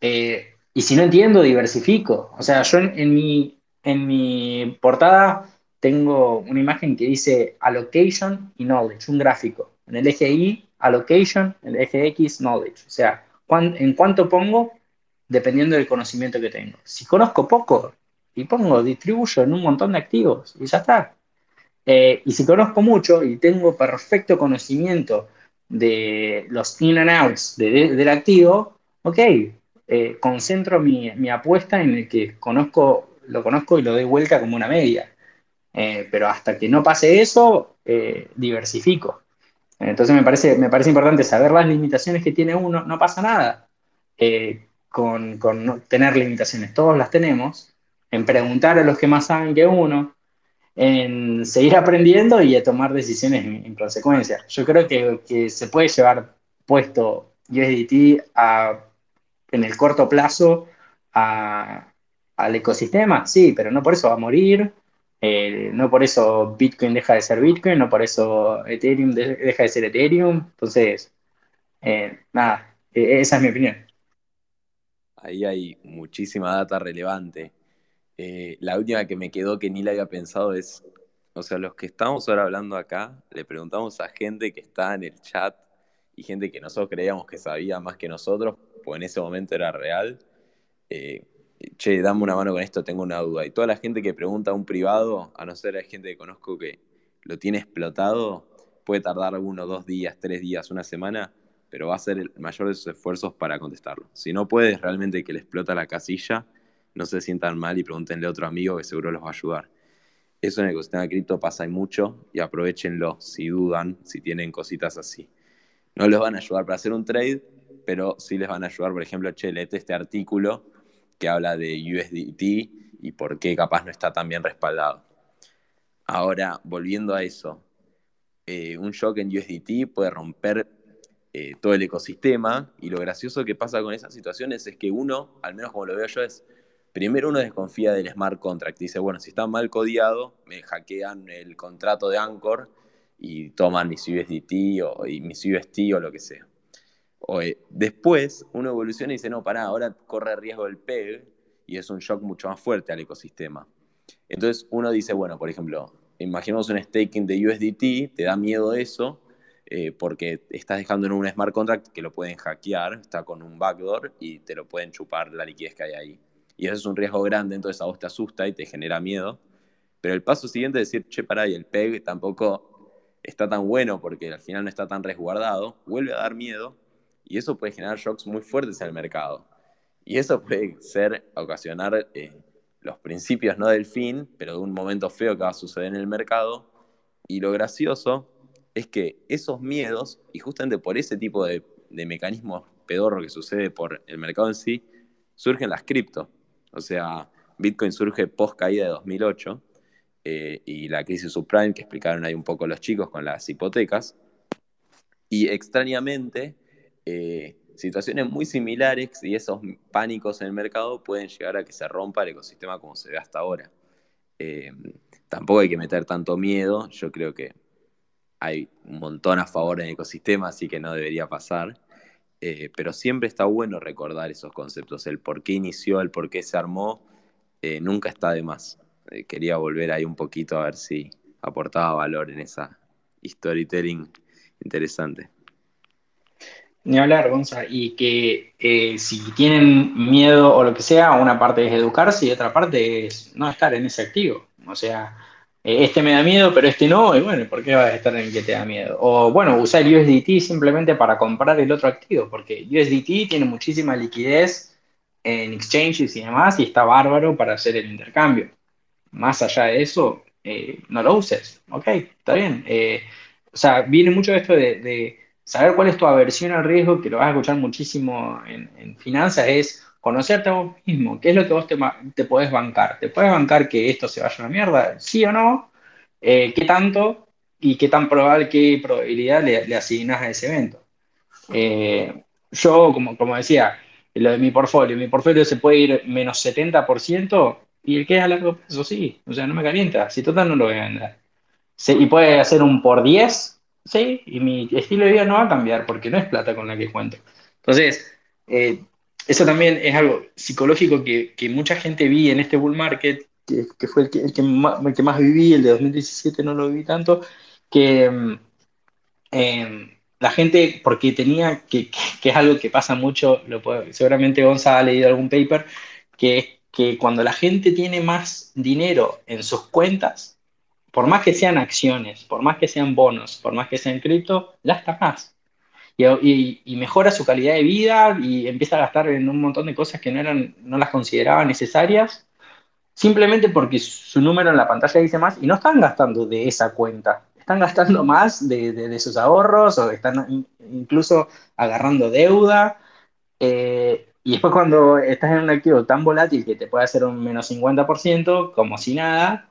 Eh, y si no entiendo, diversifico. O sea, yo en, en, mi, en mi portada tengo una imagen que dice Allocation y Knowledge, un gráfico. En el eje Y, allocation, el eje X, knowledge. O sea, en cuánto pongo dependiendo del conocimiento que tengo. Si conozco poco y pongo, distribuyo en un montón de activos y ya está. Eh, y si conozco mucho y tengo perfecto conocimiento de los in and outs del activo, ok, eh, concentro mi, apuesta en el que conozco, lo conozco y lo doy vuelta como una media. Eh, pero hasta que no pase eso, diversifico. Entonces me parece, me parece importante saber las limitaciones que tiene uno, no pasa nada con, con no tener limitaciones, todos las tenemos, en preguntar a los que más saben que uno, en seguir aprendiendo y a tomar decisiones en, consecuencia. Yo creo que, que, se puede llevar puesto USDT a, en el corto plazo a, al ecosistema, sí, pero no por eso va a morir, eh, no por eso Bitcoin deja de ser Bitcoin, no por eso Ethereum deja de ser Ethereum. Entonces, eh, nada, e, esa es mi opinión. Ahí hay muchísima data relevante. Eh, la última que me quedó que ni la había pensado es, o sea, los que estamos ahora hablando acá, le preguntamos a gente que está en el chat y gente que nosotros creíamos que sabía más que nosotros, pues en ese momento era real. Eh, che, dame una mano con esto, tengo una duda. Y toda la gente que pregunta a un privado, a no ser la gente que conozco que lo tiene explotado, puede tardar uno, dos días, tres días, una semana, pero va a ser el mayor de sus esfuerzos para contestarlo. Si no puedes realmente que le explota la casilla, no se sientan mal y pregúntenle a otro amigo que seguro los va a ayudar. Eso en el ecosistema de cripto pasa y mucho y aprovechenlo si dudan, si tienen cositas así. No les van a ayudar para hacer un trade, pero sí les van a ayudar, por ejemplo, che, este artículo que habla de USDT y por qué capaz no está tan bien respaldado. Ahora, volviendo a eso, eh, un shock en USDT puede romper eh, todo el ecosistema y lo gracioso que pasa con esas situaciones es que uno, al menos como lo veo yo, es Primero uno desconfía del smart contract. Dice, bueno, si está mal codiado, me hackean el contrato de Anchor y toman mi USDT o mi UST o lo que sea. O, eh, después uno evoluciona y dice, no, pará, ahora corre riesgo el PEG y es un shock mucho más fuerte al ecosistema. Entonces uno dice, bueno, por ejemplo, imaginemos un staking de USDT, te da miedo eso, eh, porque estás dejando en un smart contract que lo pueden hackear, está con un backdoor y te lo pueden chupar la liquidez que hay ahí y eso es un riesgo grande, entonces a vos te asusta y te genera miedo. Pero el paso siguiente es decir, che, pará, y el PEG tampoco está tan bueno porque al final no está tan resguardado, vuelve a dar miedo y eso puede generar shocks muy fuertes en el mercado. Y eso puede ser, ocasionar eh, los principios no del fin, pero de un momento feo que va a suceder en el mercado. Y lo gracioso es que esos miedos, y justamente por ese tipo de, de mecanismos pedorro que sucede por el mercado en sí, surgen las cripto. O sea, Bitcoin surge post caída de 2008 eh, y la crisis subprime que explicaron ahí un poco los chicos con las hipotecas. Y extrañamente, eh, situaciones muy similares y esos pánicos en el mercado pueden llegar a que se rompa el ecosistema como se ve hasta ahora. Eh, tampoco hay que meter tanto miedo, yo creo que hay un montón a favor en el ecosistema, así que no debería pasar. Eh, pero siempre está bueno recordar esos conceptos, el por qué inició, el por qué se armó, eh, nunca está de más. Eh, quería volver ahí un poquito a ver si aportaba valor en esa storytelling interesante. Ni hablar, Gonza, y que si tienen miedo o lo que sea, una parte es educarse y otra parte es no estar en ese activo. O sea, este me da miedo, pero este no, y bueno, ¿por qué vas a estar en el que te da miedo? O bueno, usar USDT simplemente para comprar el otro activo, porque USDT tiene muchísima liquidez en exchanges y demás, y está bárbaro para hacer el intercambio. Más allá de eso, eh, no lo uses, ok, está bien. Eh, o sea, viene mucho esto de, saber cuál es tu aversión al riesgo, que lo vas a escuchar muchísimo en finanzas, es conocerte a vos mismo, qué es lo que vos te, te podés bancar. ¿Te puedes bancar que esto se vaya a la mierda? ¿Sí o no? Eh, ¿Qué tanto y qué tan probable, qué probabilidad le, asignas a ese evento? Eh, yo, como, como decía, lo de mi portfolio, mi portfolio se puede ir menos 70% y el que es a largo plazo sí, o sea, no me calienta, si total no lo voy a vender. y puede hacer un por 10, sí, y mi estilo de vida no va a cambiar porque no es plata con la que cuento. Entonces, eh, eso también es algo psicológico que, mucha gente vi en este bull market, que, fue el que, el más, viví, el de 2017 no lo viví tanto, que mm, em, la gente, porque tenía, que, es algo que pasa mucho, lo puede, seguramente Gonza ha leído algún paper, que es que cuando la gente tiene más dinero en sus cuentas, por más que sean acciones, por más que sean bonos, por más que sean cripto, gasta más. Y, mejora su calidad de vida y empieza a gastar en un montón de cosas que no, eran, no las consideraba necesarias, simplemente porque su número en la pantalla dice más y no están gastando de esa cuenta están gastando más de, sus ahorros o están incluso agarrando deuda. Eh, y después cuando estás en un activo tan volátil que te puede hacer un menos 50%, como si nada,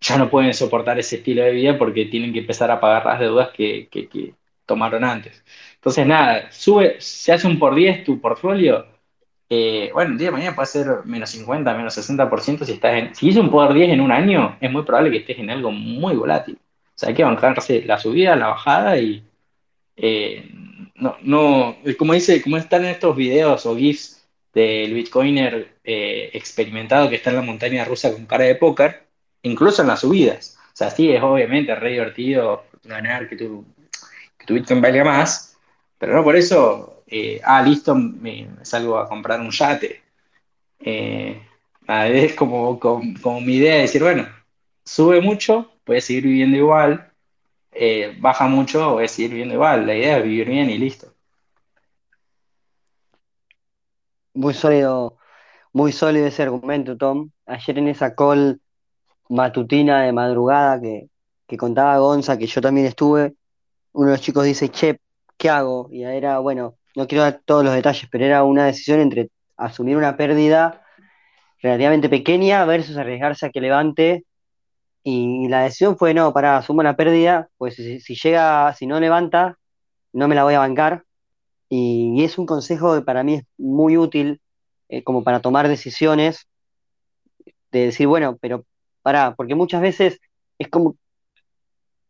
ya no pueden soportar ese estilo de vida porque tienen que empezar a pagar las deudas que, tomaron antes. Entonces, nada, sube, se hace un por 10 tu portfolio. Bueno, el día de mañana puede ser menos 50, menos 60% si estás en. Si hice un por 10 en un año, es muy probable que estés en algo muy volátil. O sea, hay que bancarse la subida, la bajada y eh, no, no, como dice, como están estos videos o GIFs del Bitcoiner eh, experimentado que está en la montaña rusa con cara de póker, incluso en las subidas. O sea, sí, es obviamente re divertido ganar que tu, que tu Bitcoin valga más, pero no por eso, eh, ah, listo, me, salgo a comprar un yate. es como, como mi idea de decir, bueno, sube mucho, puedes seguir viviendo igual, eh, baja mucho, puedes seguir viviendo igual. La idea es vivir bien y listo. Muy sólido, muy sólido ese argumento, Tom. Ayer en esa call matutina de madrugada que, que contaba Gonza, que yo también estuve, uno de los chicos dice, che, ¿qué hago? Y era, bueno, no quiero dar todos los detalles, pero era una decisión entre asumir una pérdida relativamente pequeña versus arriesgarse a que levante y la decisión fue, no, para, asumo la pérdida, pues si, llega, si no levanta, no me la voy a bancar. Y, es un consejo que para mí es muy útil eh, como para tomar decisiones, de decir, bueno, pero para, porque muchas veces es como,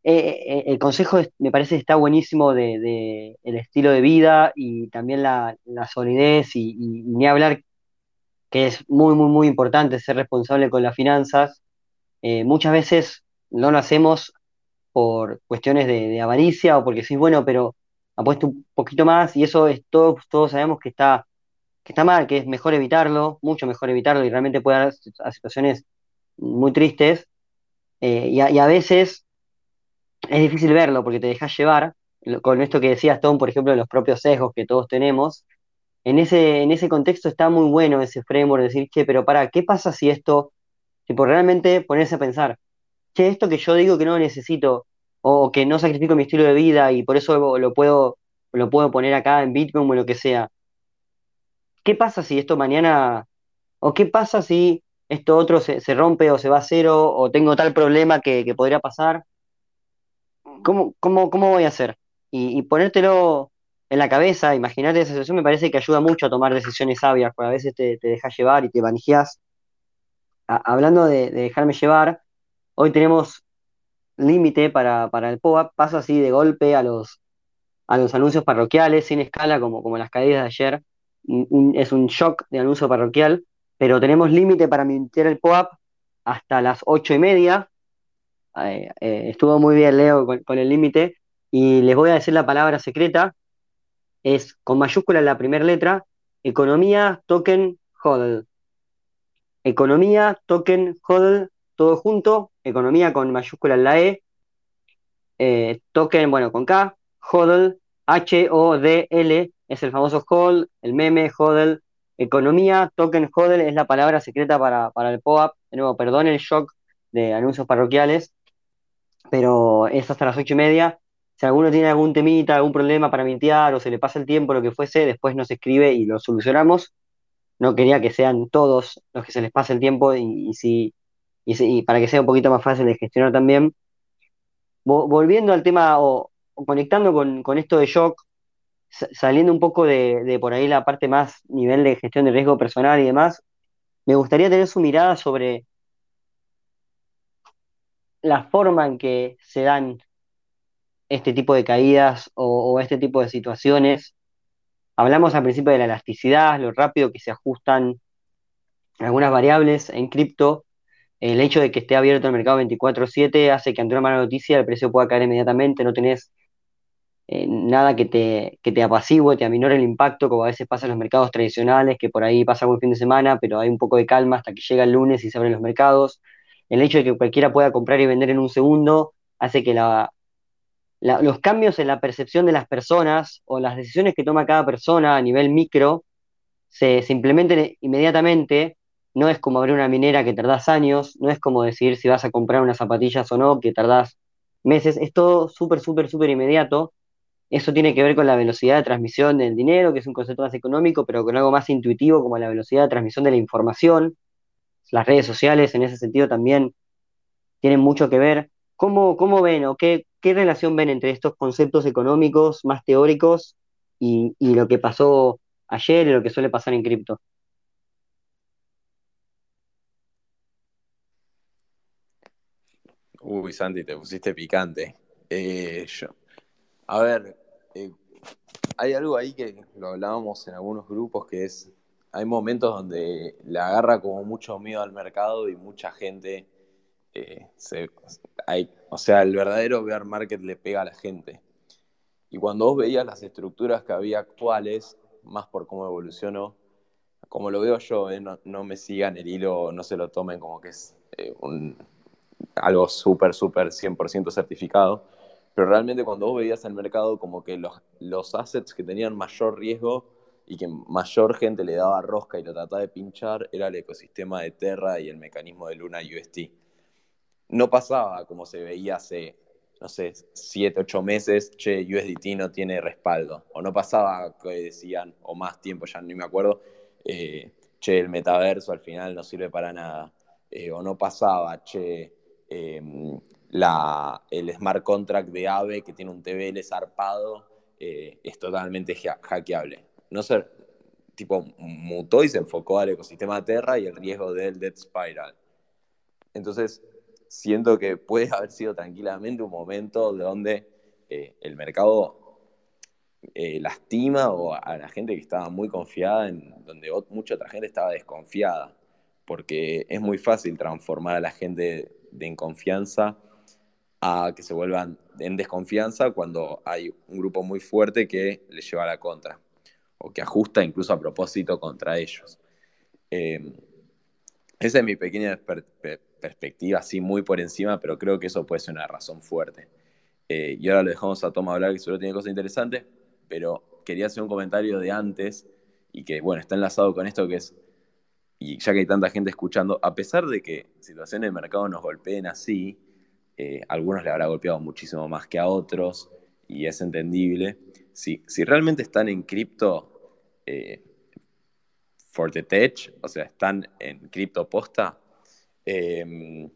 eh, el consejo me parece está buenísimo de, el estilo de vida y también la, solidez y, y ni hablar que es muy, muy, muy importante ser responsable con las finanzas eh, muchas veces no lo hacemos por cuestiones de, avaricia o porque decís, bueno, pero apuesto un poquito más y eso es todo, todos sabemos que está, que está mal, que es mejor evitarlo, mucho mejor evitarlo y realmente puede dar a situaciones muy tristes. Eh, y, a, veces es difícil verlo porque te dejas llevar con esto que decías, Tom, por ejemplo, de los propios sesgos que todos tenemos. En ese, en ese contexto está muy bueno ese framework, decir, che, pero para, ¿qué pasa si esto Tipo, realmente ponerse a pensar, che, esto que yo digo que no necesito, o que no sacrifico mi estilo de vida y por eso lo puedo, lo puedo poner acá en Bitcoin o lo que sea. ¿Qué pasa si esto mañana, o qué pasa si esto otro se, rompe o se va a cero, o tengo tal problema que, podría pasar? ¿Cómo, cómo, cómo voy a hacer? Y, ponértelo en la cabeza, imaginarte esa situación, me parece que ayuda mucho a tomar decisiones sabias, porque a veces te, te dejas llevar y te manejas hablando de, dejarme llevar, hoy tenemos límite para, el POAP, paso así de golpe a los, a los anuncios parroquiales, sin escala, como, como las caídas de ayer. es un shock de anuncio parroquial, pero tenemos límite para emitir el POAP hasta las ocho y media. Eh, estuvo muy bien, Leo, con, el límite. Y les voy a decir la palabra secreta. Es con mayúscula la primera letra, economía, token, hodl. Economía, token, hodl, todo junto, economía con mayúscula en la E, eh, token, bueno, con K, hodl, H-O-D-L, es el famoso hodl, el meme, hodl, economía, token, hodl, es la palabra secreta para, el POAP, de nuevo, perdón el shock de anuncios parroquiales, pero es hasta las ocho y media, si alguno tiene algún temita, algún problema para mintear o se le pasa el tiempo, lo que fuese, después nos escribe y lo solucionamos no quería que sean todos los que se les pase el tiempo y, si, y, para que sea un poquito más fácil de gestionar también. volviendo al tema o, conectando con, esto de shock, saliendo un poco de, por ahí la parte más nivel de gestión de riesgo personal y demás, me gustaría tener su mirada sobre la forma en que se dan este tipo de caídas o este tipo de situaciones Hablamos al principio de la elasticidad, lo rápido que se ajustan algunas variables en cripto. El hecho de que esté abierto el mercado 24/7 hace que ante una mala noticia el precio pueda caer inmediatamente, no tenés eh, nada que te, que te apacigüe, te aminore el impacto, como a veces pasa en los mercados tradicionales, que por ahí pasa un fin de semana, pero hay un poco de calma hasta que llega el lunes y se abren los mercados. El hecho de que cualquiera pueda comprar y vender en un segundo hace que los cambios en la percepción de las personas o las decisiones que toma cada persona a nivel micro se, se implementen inmediatamente. No es como abrir una minera que tardás años, no es como decidir si vas a comprar unas zapatillas o no, que tardás meses. Es todo súper, súper, súper inmediato. Eso tiene que ver con la velocidad de transmisión del dinero, que es un concepto más económico, pero con algo más intuitivo como la velocidad de transmisión de la información. Las redes sociales en ese sentido también tienen mucho que ver. ¿Cómo, cómo ven o qué, qué relación ven entre estos conceptos económicos más teóricos y, y lo que pasó ayer y lo que suele pasar en cripto? Uy, Santi, te pusiste picante. Eh, a ver, eh, hay algo ahí que lo hablábamos en algunos grupos que es, hay momentos donde le agarra como mucho miedo al mercado y mucha gente, eh, se, hay, o sea, el verdadero bear market le pega a la gente. Y cuando vos veías las estructuras que había actuales, más por cómo evolucionó, como lo veo yo, eh, no, no, me sigan el hilo, no se lo tomen como que es eh, un, algo súper, súper 100% certificado, pero realmente cuando vos veías el mercado como que los, los assets que tenían mayor riesgo y que mayor gente le daba rosca y lo trataba de pinchar era el ecosistema de Terra y el mecanismo de Luna UST. No pasaba como se veía hace, no sé, 7, 8 meses, che, USDT no tiene respaldo. O no pasaba que decían, o más tiempo, ya ni me acuerdo, eh, che, el metaverso al final no sirve para nada. Eh, o no pasaba, che, eh, el smart contract de AVE que tiene un TVL zarpado eh, es totalmente hackeable. No sé, tipo, mutó y se enfocó al ecosistema Terra y el riesgo del Dead Spiral. Entonces, siento que puede haber sido tranquilamente un momento donde eh, el mercado eh, lastima o a la gente que estaba muy confiada, en donde mucha otra gente estaba desconfiada, porque es muy fácil transformar a la gente de en confianza a que se vuelvan en desconfianza cuando hay un grupo muy fuerte que les lleva la contra o que ajusta incluso a propósito contra ellos. Eh, esa es mi pequeña per per perspectiva, así muy por encima, pero creo que eso puede ser una razón fuerte. Eh, y ahora lo dejamos a Tom hablar, que seguro tiene cosas interesantes, pero quería hacer un comentario de antes y que, bueno, está enlazado con esto que es, y ya que hay tanta gente escuchando, a pesar de que situaciones de mercado nos golpeen así, eh, a algunos le habrá golpeado muchísimo más que a otros, y es entendible. Si, si realmente están en cripto eh, for the tech, o sea, están en cripto posta, eh,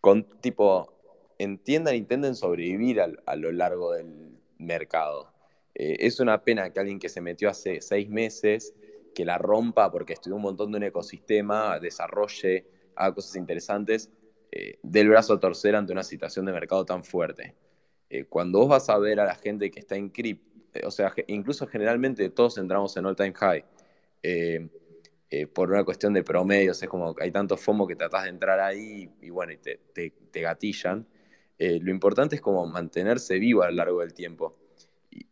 con tipo, entiendan, intenten sobrevivir a, lo largo del mercado. Eh, es una pena que alguien que se metió hace seis meses, que la rompa porque estudió un montón de un ecosistema, desarrolle, haga cosas interesantes, eh, del brazo a torcer ante una situación de mercado tan fuerte. Eh, cuando vos vas a ver a la gente que está en cripto, o sea, incluso generalmente todos entramos en all time high, eh, eh, por una cuestión de promedios, es como hay tanto FOMO que tratás de entrar ahí y, bueno, y te, te, te gatillan. Eh, lo importante es como mantenerse vivo a lo largo del tiempo.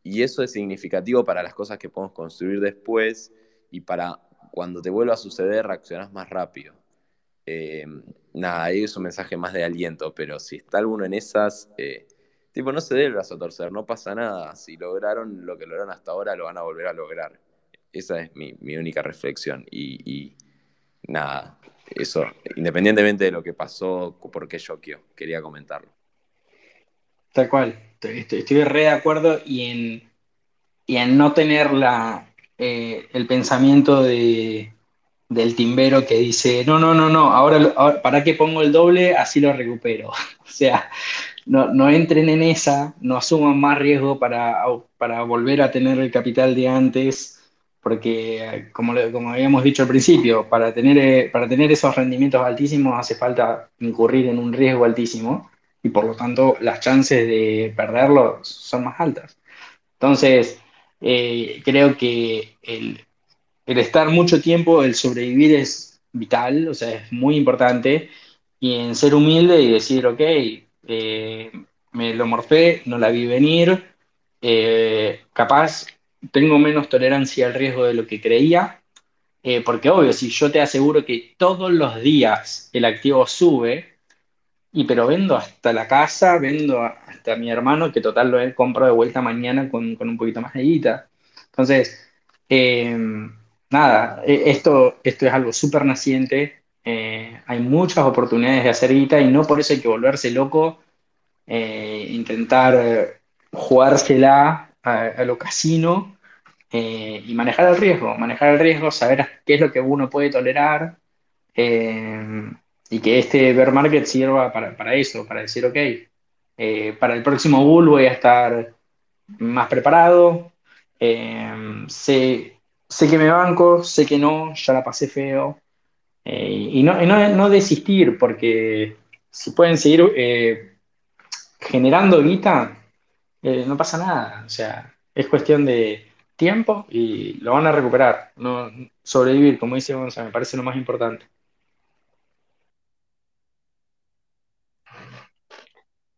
Y, eso es significativo para las cosas que podemos construir después y para cuando te vuelva a suceder reaccionás más rápido. Eh, nada, ahí es un mensaje más de aliento, pero si está alguno en esas, eh, tipo, no se dé el brazo a torcer, no pasa nada. Si lograron lo que lograron hasta ahora, lo van a volver a lograr. Esa es mi, mi única reflexión. Y, y, nada, eso, independientemente de lo que pasó, por qué choqueó, quería comentarlo. Tal cual, estoy, estoy re de acuerdo y en, y en no tener la, eh, el pensamiento de, del timbero que dice, no, no, no, no, ahora, ahora, ¿para qué pongo el doble? Así lo recupero. o sea, no, entren en esa, no asuman más riesgo para, para volver a tener el capital de antes, porque como, como habíamos dicho al principio, para tener, para tener esos rendimientos altísimos hace falta incurrir en un riesgo altísimo y por lo tanto las chances de perderlo son más altas. Entonces, eh, creo que el, el estar mucho tiempo, el sobrevivir es vital, o sea, es muy importante, y en ser humilde y decir, ok, eh, me lo morfé, no la vi venir, eh, capaz tengo menos tolerancia al riesgo de lo que creía, eh, porque obvio, si yo te aseguro que todos los días el activo sube, y pero vendo hasta la casa, vendo hasta mi hermano, que total lo he comprado de vuelta mañana con, con un poquito más de guita. Entonces, nada, e- esto, esto es algo súper naciente. Eh, hay muchas oportunidades de hacer guita y no por eso hay que volverse loco, eh, intentar eh, jugársela a, lo casino eh, y manejar el riesgo. Manejar el riesgo, saber qué es lo que uno puede tolerar y que este bear market sirva para, para eso, para decir, ok, para el próximo bull voy a estar más preparado, sé que me banco, sé que no, ya la pasé feo, eh, y no, no, no desistir, porque si pueden seguir eh, generando guita, eh, no pasa nada, o sea, es cuestión de tiempo y lo van a recuperar, no sobrevivir, como dice Gonzalo, me parece lo más importante.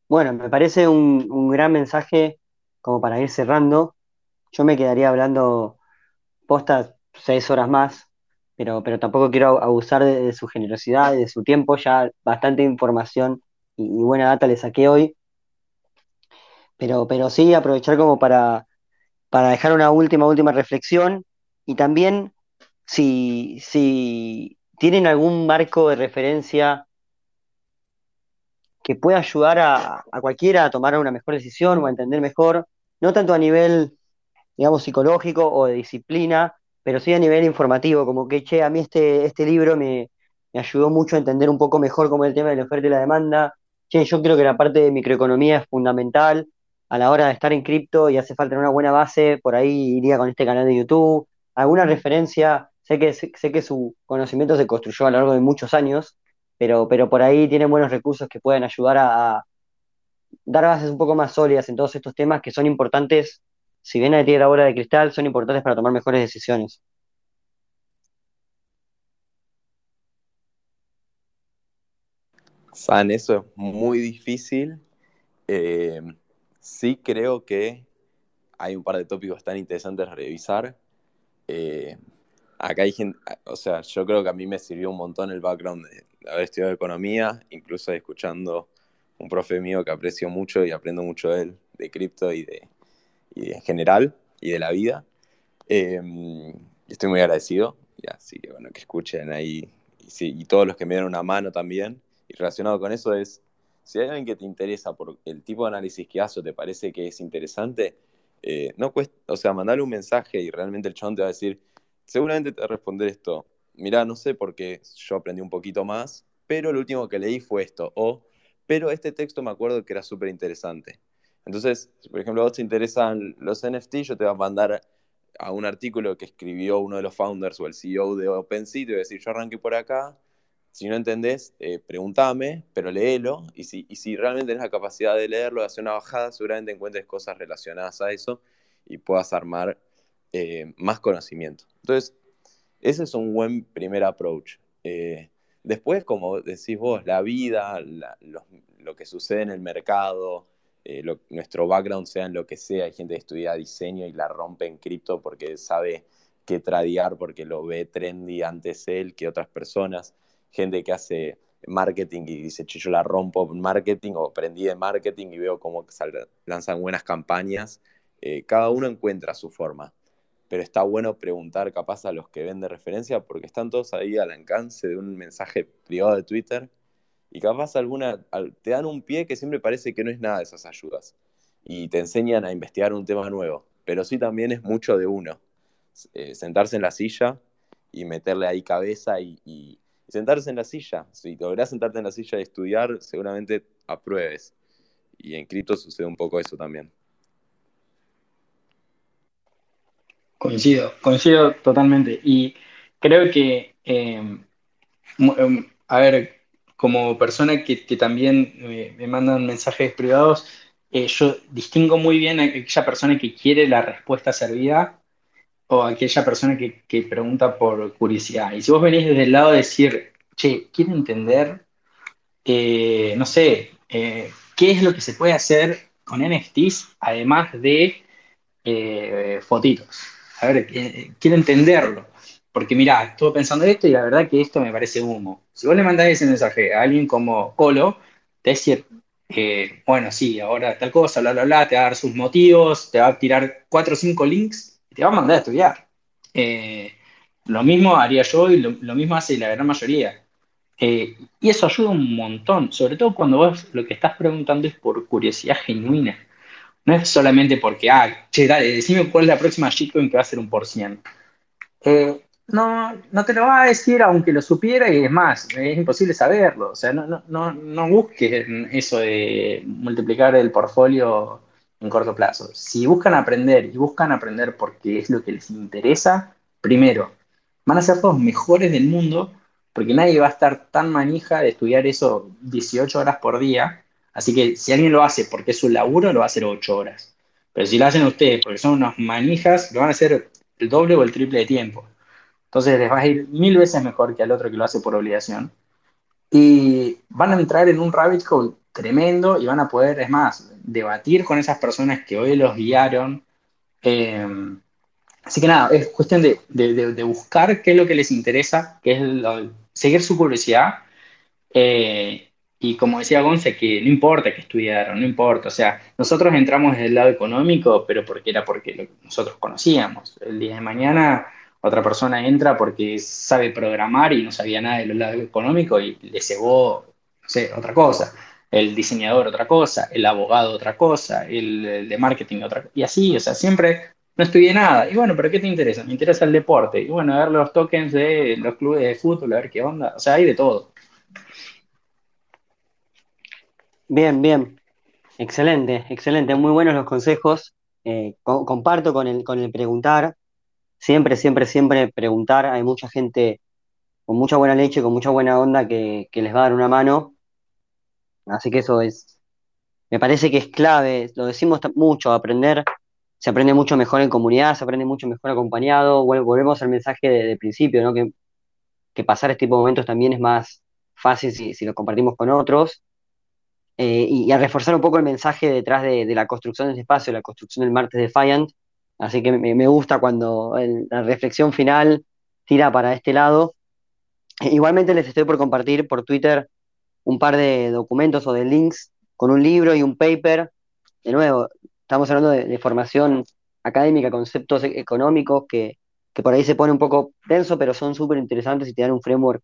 Bueno, me parece un, un gran mensaje como para ir cerrando. Yo me quedaría hablando postas seis horas más, pero, pero tampoco quiero abusar de, su generosidad y de su tiempo. Ya bastante información y, y buena data le saqué hoy, pero, pero sí aprovechar como para, para dejar una última, última reflexión y también si, si tienen algún marco de referencia que pueda ayudar a, a cualquiera a tomar una mejor decisión o a entender mejor, no tanto a nivel digamos, psicológico o de disciplina, pero sí a nivel informativo, como que, che, a mí este, este libro me, me ayudó mucho a entender un poco mejor cómo es el tema de la oferta y la demanda. Che, yo creo que la parte de microeconomía es fundamental a la hora de estar en cripto y hace falta una buena base, por ahí iría con este canal de YouTube. Alguna referencia, sé que, sé, que su conocimiento se construyó a lo largo de muchos años, pero, pero por ahí tienen buenos recursos que pueden ayudar a dar bases un poco más sólidas en todos estos temas que son importantes si bien nadie tiene la bola de cristal, son importantes para tomar mejores decisiones. San, eso es muy difícil. Eh, sí creo que hay un par de tópicos tan interesantes a revisar. Eh, acá hay gente, o sea, yo creo que a mí me sirvió un montón el background de haber estudiado economía, incluso escuchando un profe mío que aprecio mucho y aprendo mucho de él, de cripto y de, y en general, y de la vida. Eh, estoy muy agradecido, y así que bueno, que escuchen ahí, y, sí, y todos los que me dieron una mano también. Y relacionado con eso es, si hay alguien que te interesa por el tipo de análisis que hace o te parece que es interesante, eh, no cuesta, o sea, mandarle un mensaje y realmente el chabón te va a decir, seguramente te va a responder esto, mirá, no sé por qué yo aprendí un poquito más, pero lo último que leí fue esto, o, pero este texto me acuerdo que era súper interesante. Entonces, si por ejemplo a vos te interesan los NFT, yo te voy a mandar a un artículo que escribió uno de los founders o el CEO de OpenSea, te voy a decir, yo arranqué por acá, si no entendés, eh, pregúntame, pero léelo, y si, y si realmente tenés la capacidad de leerlo, de hacer una bajada, seguramente encuentres cosas relacionadas a eso y puedas armar eh, más conocimiento. Entonces, ese es un buen primer approach. Eh, después, como decís vos, la vida, la, lo, lo, que sucede en el mercado, eh, nuestro background sea en lo que sea, hay gente que estudia diseño y la rompe en cripto porque sabe qué tradear, porque lo ve trendy antes él que otras personas, gente que hace marketing y dice, yo la rompo en marketing o aprendí de marketing y veo cómo lanzan buenas campañas. Eh, cada uno encuentra su forma pero está bueno preguntar capaz a los que ven de referencia porque están todos ahí al alcance de un mensaje privado de Twitter y capaz alguna te dan un pie que siempre parece que no es nada de esas ayudas y te enseñan a investigar un tema nuevo, pero sí también es mucho de uno. Eh, sentarse en la silla y meterle ahí cabeza y, sentarse en la silla. Si lográs sentarte en la silla y estudiar, seguramente apruebes. Y en cripto sucede un poco eso también. Coincido, coincido totalmente. Y creo que, eh, a ver, como persona que, también me, mandan mensajes privados, eh, yo distingo muy bien a aquella persona que quiere la respuesta servida o a aquella persona que, pregunta por curiosidad. Y si vos venís desde el lado de decir, che, quiero entender, eh, no sé, eh, qué es lo que se puede hacer con NFTs, además de eh, fotitos. A ver, quiero entenderlo. Porque mira, estuve pensando esto y la verdad que esto me parece humo. Si vos le mandás ese mensaje a alguien como Colo, te decir, eh, bueno, sí, ahora tal cosa, bla, bla, bla, te va a dar sus motivos, te va a tirar cuatro o cinco links y te va a mandar a estudiar. Eh, lo mismo haría yo y lo, mismo hace la gran mayoría. Eh, y eso ayuda un montón, sobre todo cuando vos lo que estás preguntando es por curiosidad genuina. No es solamente porque, ah, che, dale, decime cuál es la próxima shitcoin que va a ser un por cien. Eh, no, no te lo va a decir aunque lo supiera y es más, es imposible saberlo. O sea, no, no, no, no busques eso de multiplicar el portfolio en corto plazo. Si buscan aprender y buscan aprender porque es lo que les interesa, primero, van a ser los mejores del mundo porque nadie va a estar tan manija de estudiar eso 18 horas por día. Así que si alguien lo hace porque es su laburo, lo va a hacer 8 horas. Pero si lo hacen ustedes porque son unos manijas, lo van a hacer el doble o el triple de tiempo. Entonces les va a ir mil veces mejor que al otro que lo hace por obligación. Y van a entrar en un rabbit hole tremendo y van a poder, es más, debatir con esas personas que hoy los guiaron. Eh, así que nada, es cuestión de, de, de, buscar qué es lo que les interesa, qué es lo, seguir su curiosidad. Eh, y como decía Gonza, que no importa que estudiaron, no importa. O sea, nosotros entramos desde el lado económico, pero porque era porque nosotros conocíamos. El día de mañana otra persona entra porque sabe programar y no sabía nada del lado económico y le cebó, no sé, otra cosa. El diseñador otra cosa, el abogado otra cosa, el, de marketing otra cosa. Y así, o sea, siempre no estudié nada. Y bueno, ¿pero qué te interesa? Me interesa el deporte. Y bueno, ver los tokens de los clubes de fútbol, a ver qué onda. O sea, hay de todo. Bien, bien. Excelente, excelente. Muy buenos los consejos. Eh, co- comparto con el, con el preguntar. Siempre, siempre, siempre preguntar. Hay mucha gente con mucha buena leche, con mucha buena onda que, que les va a dar una mano. Así que eso es, me parece que es clave. Lo decimos mucho, aprender. Se aprende mucho mejor en comunidad, se aprende mucho mejor acompañado. Vol- Volvemos al mensaje de, de principio, ¿no? Que, pasar este tipo de momentos también es más fácil si, lo compartimos con otros. eh, y, a reforzar un poco el mensaje detrás de, de la construcción de este espacio, la construcción del martes Defiant. Así que me, gusta cuando el- la reflexión final tira para este lado. Eh, Igualmente les estoy por compartir por Twitter un par de documentos o de links con un libro y un paper. De nuevo, estamos hablando de, formación académica, conceptos e- económicos que, que por ahí se pone un poco denso, pero son súper interesantes y te dan un framework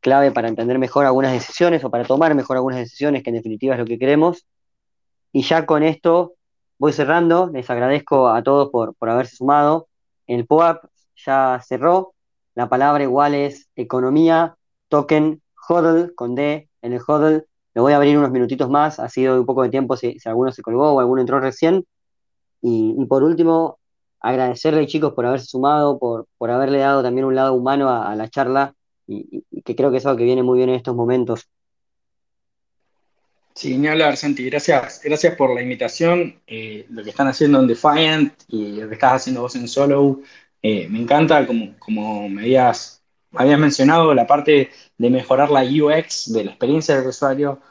clave para entender mejor algunas decisiones o para tomar mejor algunas decisiones, que en definitiva es lo que queremos. Y ya con esto voy cerrando. Les agradezco a todos por, por haberse sumado. El POAP ya cerró. La palabra igual es economía, token, hodl con D en el hodl. Le voy a abrir unos minutitos más, así doy un poco de tiempo si, alguno se colgó o alguno entró recién. Y, por último, agradecerle, chicos, por haberse sumado, por, por haberle dado también un lado humano a, la charla y que creo que es algo que viene muy bien en estos momentos. Sí, ni hablar, Santi. Gracias, gracias por la invitación. Eh, lo que están haciendo en Defiant y lo que estás haciendo vos en Solo, eh, me encanta, como, como me habías, habías mencionado, la parte de mejorar la UX, de la experiencia del usuario,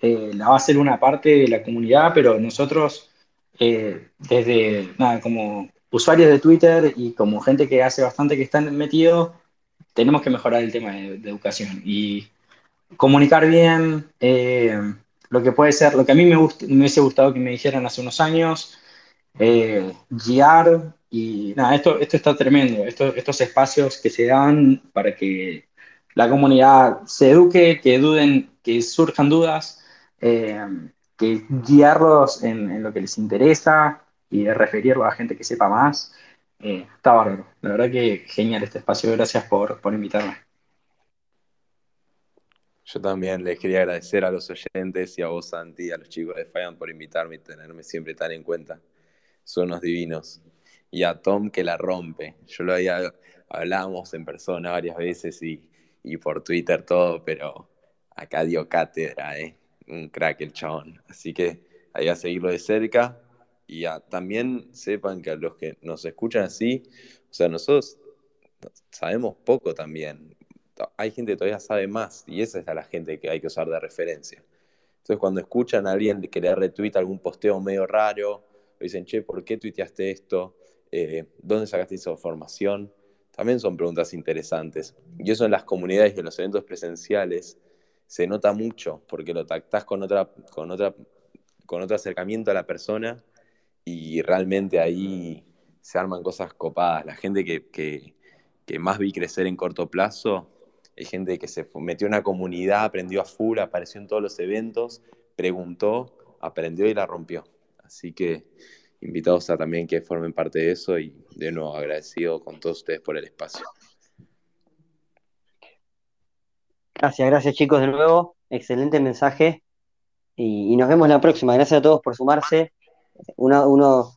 eh, la va a hacer una parte de la comunidad, pero nosotros, desde, nada, como usuarios de Twitter y como gente que hace bastante que están metidos, tenemos que mejorar el tema de, educación. Y comunicar bien, lo que puede ser, lo que a mí me, me hubiese gustado que me dijeran hace unos años, eh, guiar y nada, esto, esto está tremendo, esto, estos espacios que se dan para que la comunidad se eduque, que duden, que surjan dudas, eh, que guiarlos en, lo que les interesa y referirlo a gente que sepa más. Eh, está bárbaro, la verdad que genial este espacio, gracias por, por invitarme. Yo también les quería agradecer a los oyentes y a vos, Santi, a los chicos de Fayan por invitarme y tenerme siempre tan en cuenta. Son unos divinos. Y a Tom que la rompe. Yo lo había, hablamos en persona varias veces y, y por Twitter todo, pero acá dio cátedra, ¿eh? Un crack el chabón. Así que ahí a seguirlo de cerca. Y también sepan que a los que nos escuchan así, o sea, nosotros sabemos poco también hay gente que todavía sabe más y esa es la gente que hay que usar de referencia. Entonces cuando escuchan a alguien que le retweet algún posteo medio raro o dicen, che, ¿por qué tuiteaste esto? Eh, ¿Dónde sacaste esa información? También son preguntas interesantes. Y eso en las comunidades y en los eventos presenciales se nota mucho, porque lo tactás con, otra, con, otra, con otro acercamiento a la persona y realmente ahí se arman cosas copadas. La gente que, que, que más vi crecer en corto plazo hay gente que se metió en una comunidad, aprendió a full, apareció en todos los eventos, preguntó, aprendió y la rompió. Así que invitados a también que formen parte de eso y de nuevo agradecido con todos ustedes por el espacio. Gracias, gracias chicos de nuevo. Excelente mensaje. Y, nos vemos la próxima. Gracias a todos por sumarse. Uno, uno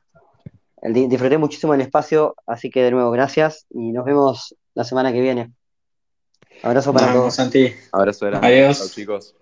disfruté muchísimo el espacio, así que de nuevo gracias y nos vemos la semana que viene. Abrazo para todos. Santi. Abrazo Adiós. chicos.